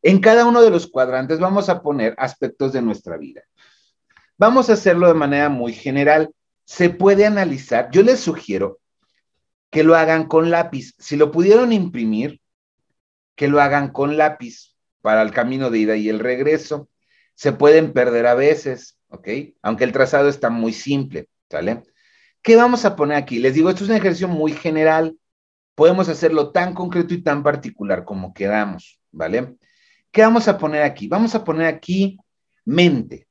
En cada uno de los cuadrantes vamos a poner aspectos de nuestra vida. Vamos a hacerlo de manera muy general. Se puede analizar. Yo les sugiero que lo hagan con lápiz. Si lo pudieron imprimir, que lo hagan con lápiz para el camino de ida y el regreso. Se pueden perder a veces, ¿ok? Aunque el trazado está muy simple, ¿sale? ¿Qué vamos a poner aquí? Les digo, esto es un ejercicio muy general. Podemos hacerlo tan concreto y tan particular como queramos, ¿vale? ¿Qué vamos a poner aquí? Vamos a poner aquí mente.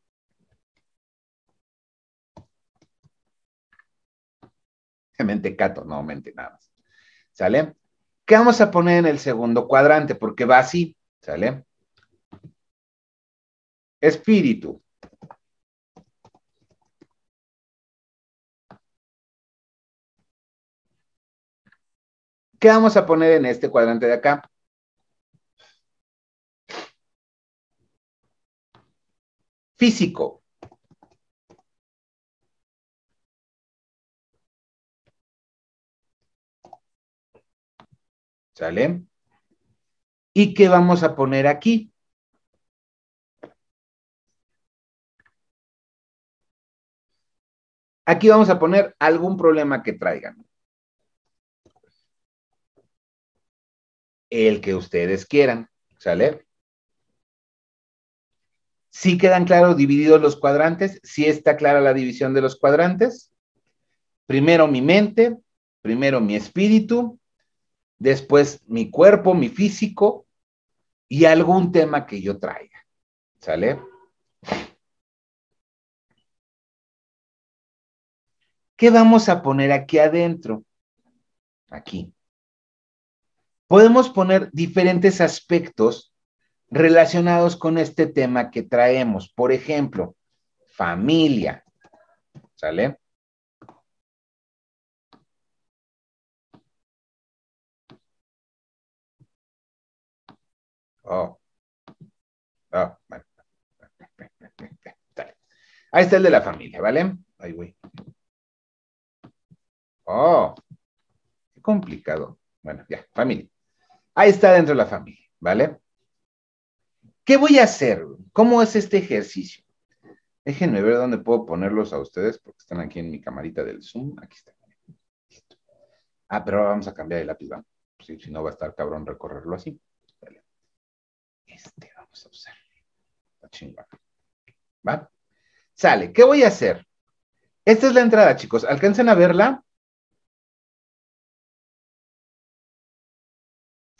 Mente cato, no mente nada más. ¿Sale? ¿Qué vamos a poner en el segundo cuadrante? Porque va así, ¿sale? Espíritu. ¿Qué vamos a poner en este cuadrante de acá? Físico. ¿Sale? ¿Y qué vamos a poner aquí? Aquí vamos a poner algún problema que traigan. El que ustedes quieran, ¿sale? ¿Sí quedan claros divididos los cuadrantes? ¿Sí está clara la división de los cuadrantes? Primero mi mente, primero mi espíritu, después mi cuerpo, mi físico y algún tema que yo traiga. ¿Sale? ¿Qué vamos a poner aquí adentro? Aquí. Podemos poner diferentes aspectos relacionados con este tema que traemos. Por ejemplo, familia. ¿Sale? Oh. Oh, bueno. Ahí está el de la familia, ¿vale? Ahí voy. Oh, qué complicado. Bueno, ya, familia. Ahí está dentro de la familia, ¿vale? ¿Qué voy a hacer? ¿Cómo es este ejercicio? Déjenme ver dónde puedo ponerlos a ustedes, porque están aquí en mi camarita del Zoom. Aquí está. Ah, pero ahora vamos a cambiar el lápiz, ¿va? si no va a estar cabrón recorrerlo así. Este vamos a usar. ¿Va? Sale. ¿Qué voy a hacer? Esta es la entrada, chicos. ¿Alcanzan a verla?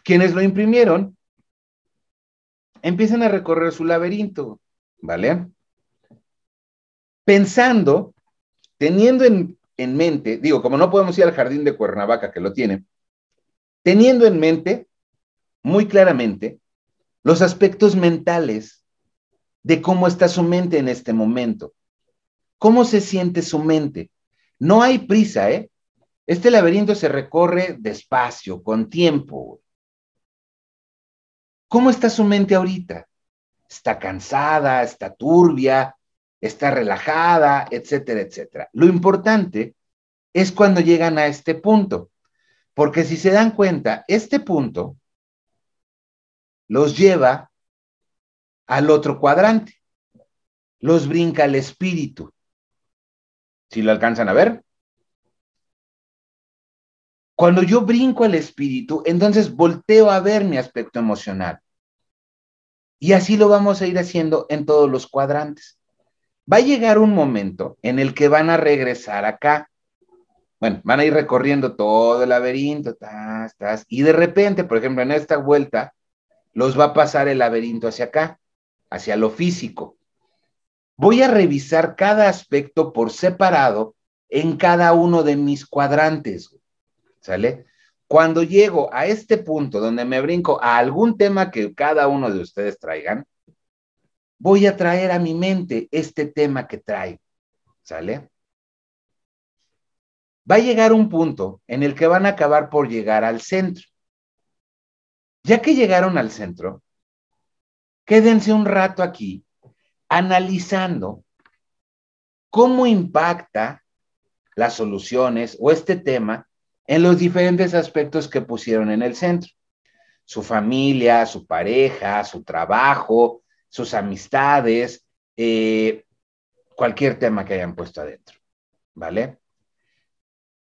Quienes lo imprimieron, empiezan a recorrer su laberinto, ¿vale? Pensando, teniendo en, en, mente, digo, como no podemos ir al jardín de Cuernavaca, que lo tiene, teniendo en mente, muy claramente, los aspectos mentales de cómo está su mente en este momento. ¿Cómo se siente su mente? No hay prisa, ¿eh? Este laberinto se recorre despacio, con tiempo. ¿Cómo está su mente ahorita? ¿Está cansada? ¿Está turbia? ¿Está relajada? Etcétera, etcétera. Lo importante es cuando llegan a este punto, porque si se dan cuenta, este punto los lleva al otro cuadrante, los brinca el espíritu. Si lo alcanzan a ver. Cuando yo brinco al espíritu, entonces volteo a ver mi aspecto emocional. Y así lo vamos a ir haciendo en todos los cuadrantes. Va a llegar un momento en el que van a regresar acá. Bueno, van a ir recorriendo todo el laberinto, tas, tas, y de repente, por ejemplo, en esta vuelta, los va a pasar el laberinto hacia acá, hacia lo físico. Voy a revisar cada aspecto por separado en cada uno de mis cuadrantes. ¿Sale? Cuando llego a este punto donde me brinco a algún tema que cada uno de ustedes traigan, voy a traer a mi mente este tema que traigo. ¿Sale? Va a llegar un punto en el que van a acabar por llegar al centro. Ya que llegaron al centro, quédense un rato aquí analizando cómo impacta las soluciones o este tema en los diferentes aspectos que pusieron en el centro. Su familia, su pareja, su trabajo, sus amistades, eh, cualquier tema que hayan puesto adentro. ¿Vale?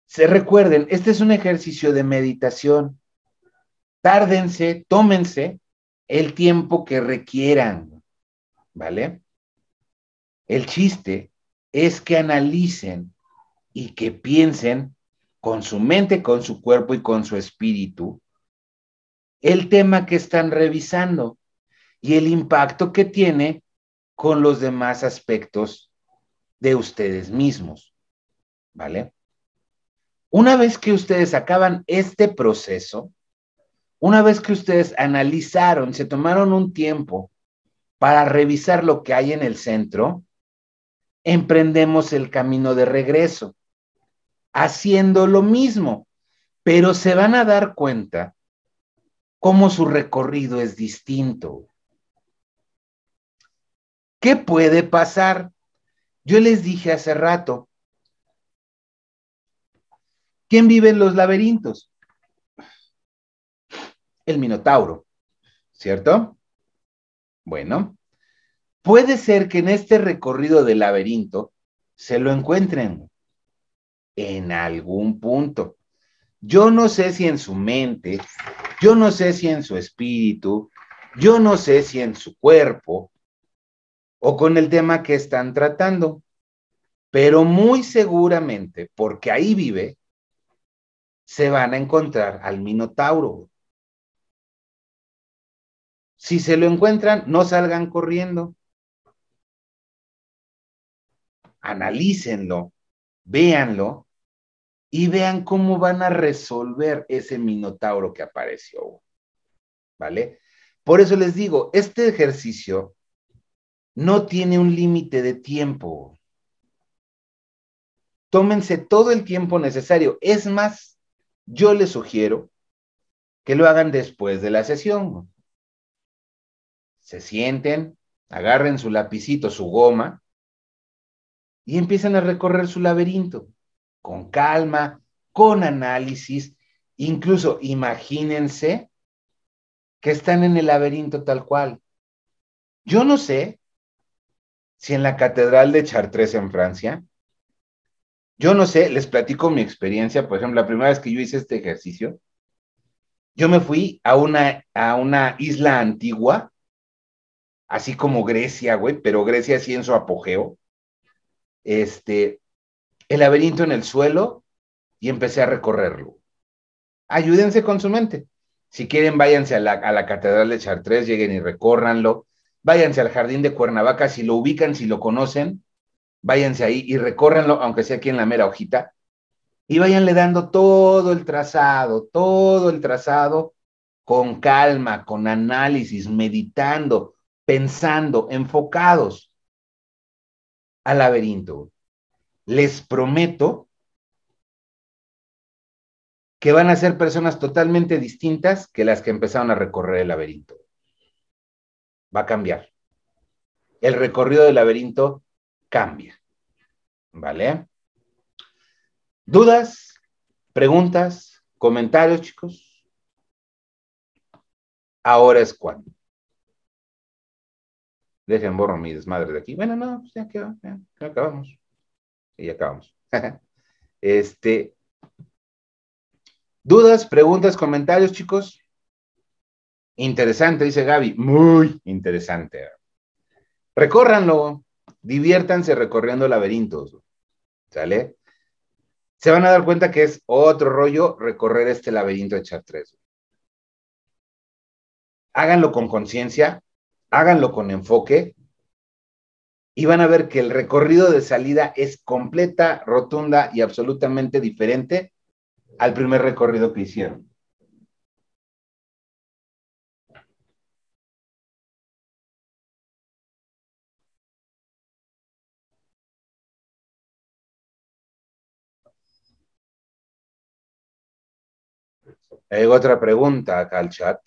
Se recuerden, este es un ejercicio de meditación. Tárdense, tómense el tiempo que requieran, ¿vale? El chiste es que analicen y que piensen con su mente, con su cuerpo y con su espíritu el tema que están revisando y el impacto que tiene con los demás aspectos de ustedes mismos. ¿Vale? Una vez que ustedes acaban este proceso, una vez que ustedes analizaron, se tomaron un tiempo para revisar lo que hay en el centro, emprendemos el camino de regreso, haciendo lo mismo, pero se van a dar cuenta cómo su recorrido es distinto. ¿Qué puede pasar? Yo les dije hace rato, ¿quién vive en los laberintos? El Minotauro, ¿cierto? Bueno, puede ser que en este recorrido del laberinto se lo encuentren en algún punto. Yo no sé si en su mente, yo no sé si en su espíritu, yo no sé si en su cuerpo o con el tema que están tratando, pero muy seguramente, porque ahí vive, se van a encontrar al Minotauro. Si se lo encuentran, no salgan corriendo. Analícenlo, véanlo y vean cómo van a resolver ese minotauro que apareció. ¿Vale? Por eso les digo, este ejercicio no tiene un límite de tiempo. Tómense todo el tiempo necesario. Es más, yo les sugiero que lo hagan después de la sesión. Se sienten, agarren su lapicito, su goma y empiezan a recorrer su laberinto con calma, con análisis, incluso imagínense que están en el laberinto tal cual. Yo no sé si en la Catedral de Chartres en Francia, yo no sé, les platico mi experiencia, por ejemplo, la primera vez que yo hice este ejercicio, yo me fui a una, a una isla antigua, así como Grecia, güey, pero Grecia así en su apogeo, este, el laberinto en el suelo y empecé a recorrerlo. Ayúdense con su mente. Si quieren, váyanse a la, Catedral de Chartres, lleguen y recórranlo. Váyanse al Jardín de Cuernavaca, si lo ubican, si lo conocen, váyanse ahí y recórranlo, aunque sea aquí en la mera hojita, y váyanle dando todo el trazado, todo el trazado con calma, con análisis, meditando, pensando, enfocados al laberinto les prometo que van a ser personas totalmente distintas que las que empezaron a recorrer el laberinto. Va a cambiar. El recorrido del laberinto cambia. ¿Vale? ¿Dudas? ¿Preguntas? ¿Comentarios, chicos? Ahora es cuando. Dejen borro mi desmadre de aquí. Bueno, no, pues ya quedó, ya acabamos y acabamos. este, ¿Dudas, preguntas, comentarios, chicos? Interesante, dice Gaby. Muy interesante. Recórranlo. Diviértanse recorriendo laberintos. ¿Sale? Se van a dar cuenta que es otro rollo recorrer este laberinto de Chartres. Háganlo con conciencia, háganlo con enfoque y van a ver que el recorrido de salida es completa, rotunda y absolutamente diferente al primer recorrido que hicieron. Hay otra pregunta acá al chat.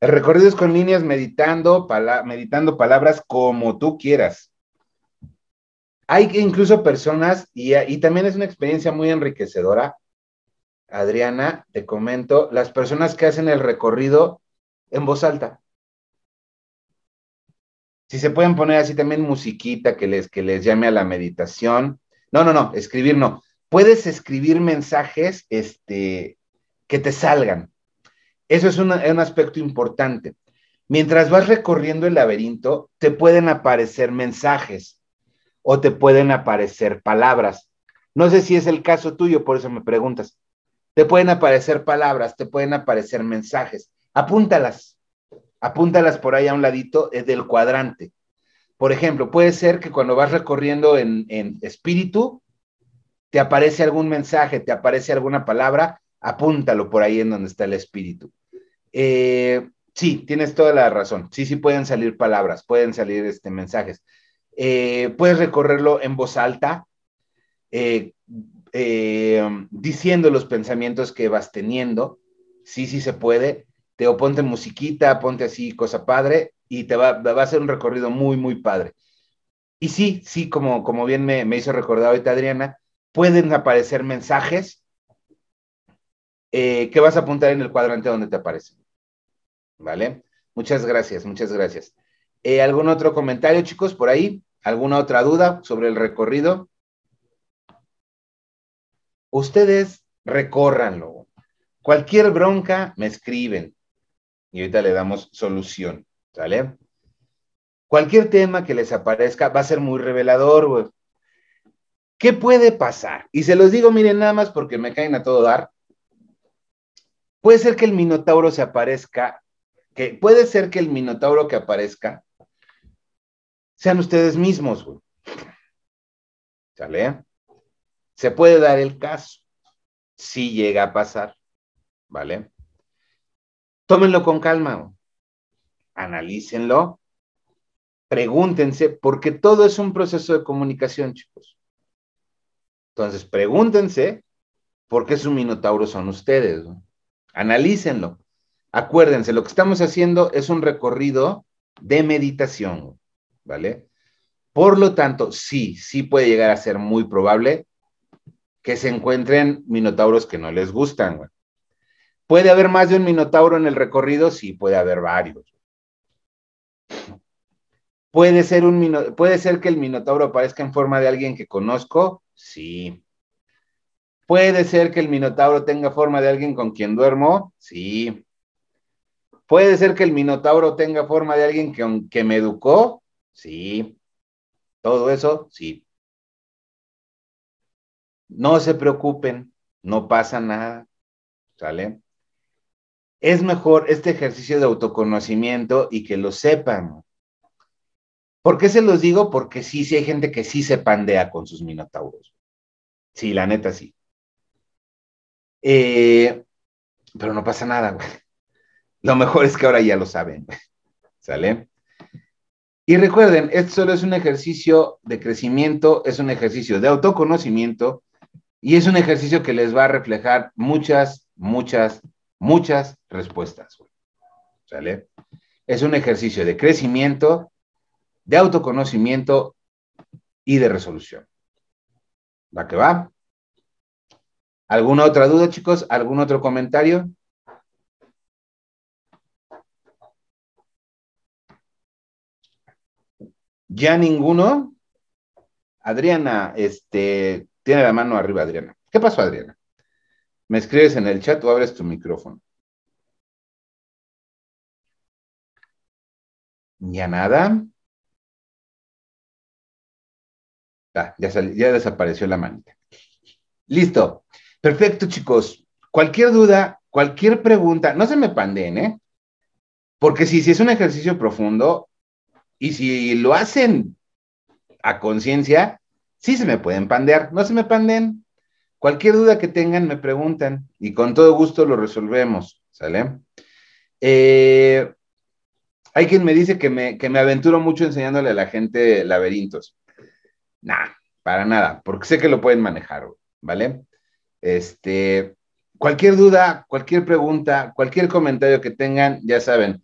El recorrido es con líneas meditando, meditando palabras como tú quieras. Hay incluso personas, y, y también es una experiencia muy enriquecedora, Adriana, te comento, las personas que hacen el recorrido en voz alta. Si se pueden poner así también musiquita que les, que les llame a la meditación. No, no, no, escribir no. Puedes escribir mensajes este, que te salgan. Eso es un aspecto importante. Mientras vas recorriendo el laberinto, te pueden aparecer mensajes o te pueden aparecer palabras. No sé si es el caso tuyo, por eso me preguntas. Te pueden aparecer palabras, te pueden aparecer mensajes. Apúntalas. Apúntalas por ahí a un ladito es del cuadrante. Por ejemplo, puede ser que cuando vas recorriendo en, en espíritu, te aparece algún mensaje, te aparece alguna palabra, apúntalo por ahí en donde está el espíritu. Eh, sí, tienes toda la razón. Sí, sí pueden salir palabras, pueden salir este, mensajes. Eh, puedes recorrerlo en voz alta, eh, diciendo los pensamientos que vas teniendo. Sí, sí se puede. Te o ponte musiquita, ponte así, cosa padre, y te va, va a ser un recorrido muy, muy padre. Y sí, sí, como, como bien me, me hizo recordar ahorita Adriana, pueden aparecer mensajes que vas a apuntar en el cuadrante donde te aparecen. ¿Vale? Muchas gracias, muchas gracias. Eh, ¿Algún otro comentario, chicos, por ahí? ¿Alguna otra duda sobre el recorrido? Ustedes recórranlo. Cualquier bronca me escriben y ahorita le damos solución, ¿sale? Cualquier tema que les aparezca va a ser muy revelador, güey. ¿Qué puede pasar? Y se los digo, miren, nada más porque me caen a todo dar. Puede ser que el Minotauro se aparezca que puede ser que el minotauro que aparezca sean ustedes mismos, güey. ¿Sale? Se puede dar el caso, si llega a pasar, ¿vale? Tómenlo con calma, analícenlo, pregúntense, porque todo es un proceso de comunicación, chicos. Entonces, pregúntense por qué su minotauro son ustedes, analícenlo. Acuérdense, lo que estamos haciendo es un recorrido de meditación, ¿vale? Por lo tanto, sí, sí puede llegar a ser muy probable que se encuentren minotauros que no les gustan. ¿Puede haber más de un minotauro en el recorrido? Sí, puede haber varios. ¿Puede ser, un ¿Puede ser que el minotauro aparezca en forma de alguien que conozco? Sí. ¿Puede ser que el minotauro tenga forma de alguien con quien duermo? Sí. ¿Puede ser que el Minotauro tenga forma de alguien que, que me educó? Sí. Todo eso, sí. No se preocupen, no pasa nada. ¿Sale? Es mejor este ejercicio de autoconocimiento y que lo sepan. ¿Por qué se los digo? Porque sí, sí hay gente que sí se pandea con sus minotauros. Sí, la neta sí. Eh, pero no pasa nada, güey. Lo mejor es que ahora ya lo saben. ¿Sale? Y recuerden, esto solo es un ejercicio de crecimiento, es un ejercicio de autoconocimiento y es un ejercicio que les va a reflejar muchas, muchas, muchas respuestas. ¿Sale? Es un ejercicio de crecimiento, de autoconocimiento y de resolución. ¿Va que va? ¿Alguna otra duda, chicos? ¿Algún otro comentario? ¿Ya ninguno? Adriana, este, tiene la mano arriba, Adriana. ¿Qué pasó, Adriana? ¿Me escribes en el chat o abres tu micrófono? ¿Ya nada? Ah, ya, ya desapareció la manita. Listo. Perfecto, chicos. Cualquier duda, cualquier pregunta, no se me pandeen, ¿eh? Porque si, si es un ejercicio profundo, y si lo hacen a conciencia, sí se me pueden pandear, no se me panden. Cualquier duda que tengan, me preguntan y con todo gusto lo resolvemos, ¿sale? Eh, hay quien me dice que me, que me aventuro mucho enseñándole a la gente laberintos. Nah, para nada, porque sé que lo pueden manejar, ¿vale? Este, cualquier duda, cualquier pregunta, cualquier comentario que tengan, ya saben,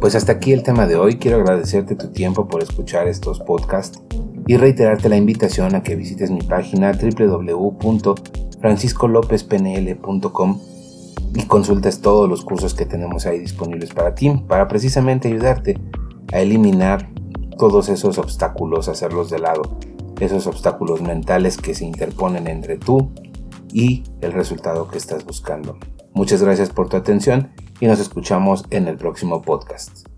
pues hasta aquí el tema de hoy. Quiero agradecerte tu tiempo por escuchar estos podcasts y reiterarte la invitación a que visites mi página www.franciscolopezpnl.com y consultes todos los cursos que tenemos ahí disponibles para ti, para precisamente ayudarte a eliminar todos esos obstáculos, hacerlos de lado, esos obstáculos mentales que se interponen entre tú y el resultado que estás buscando. Muchas gracias por tu atención y nos escuchamos en el próximo podcast.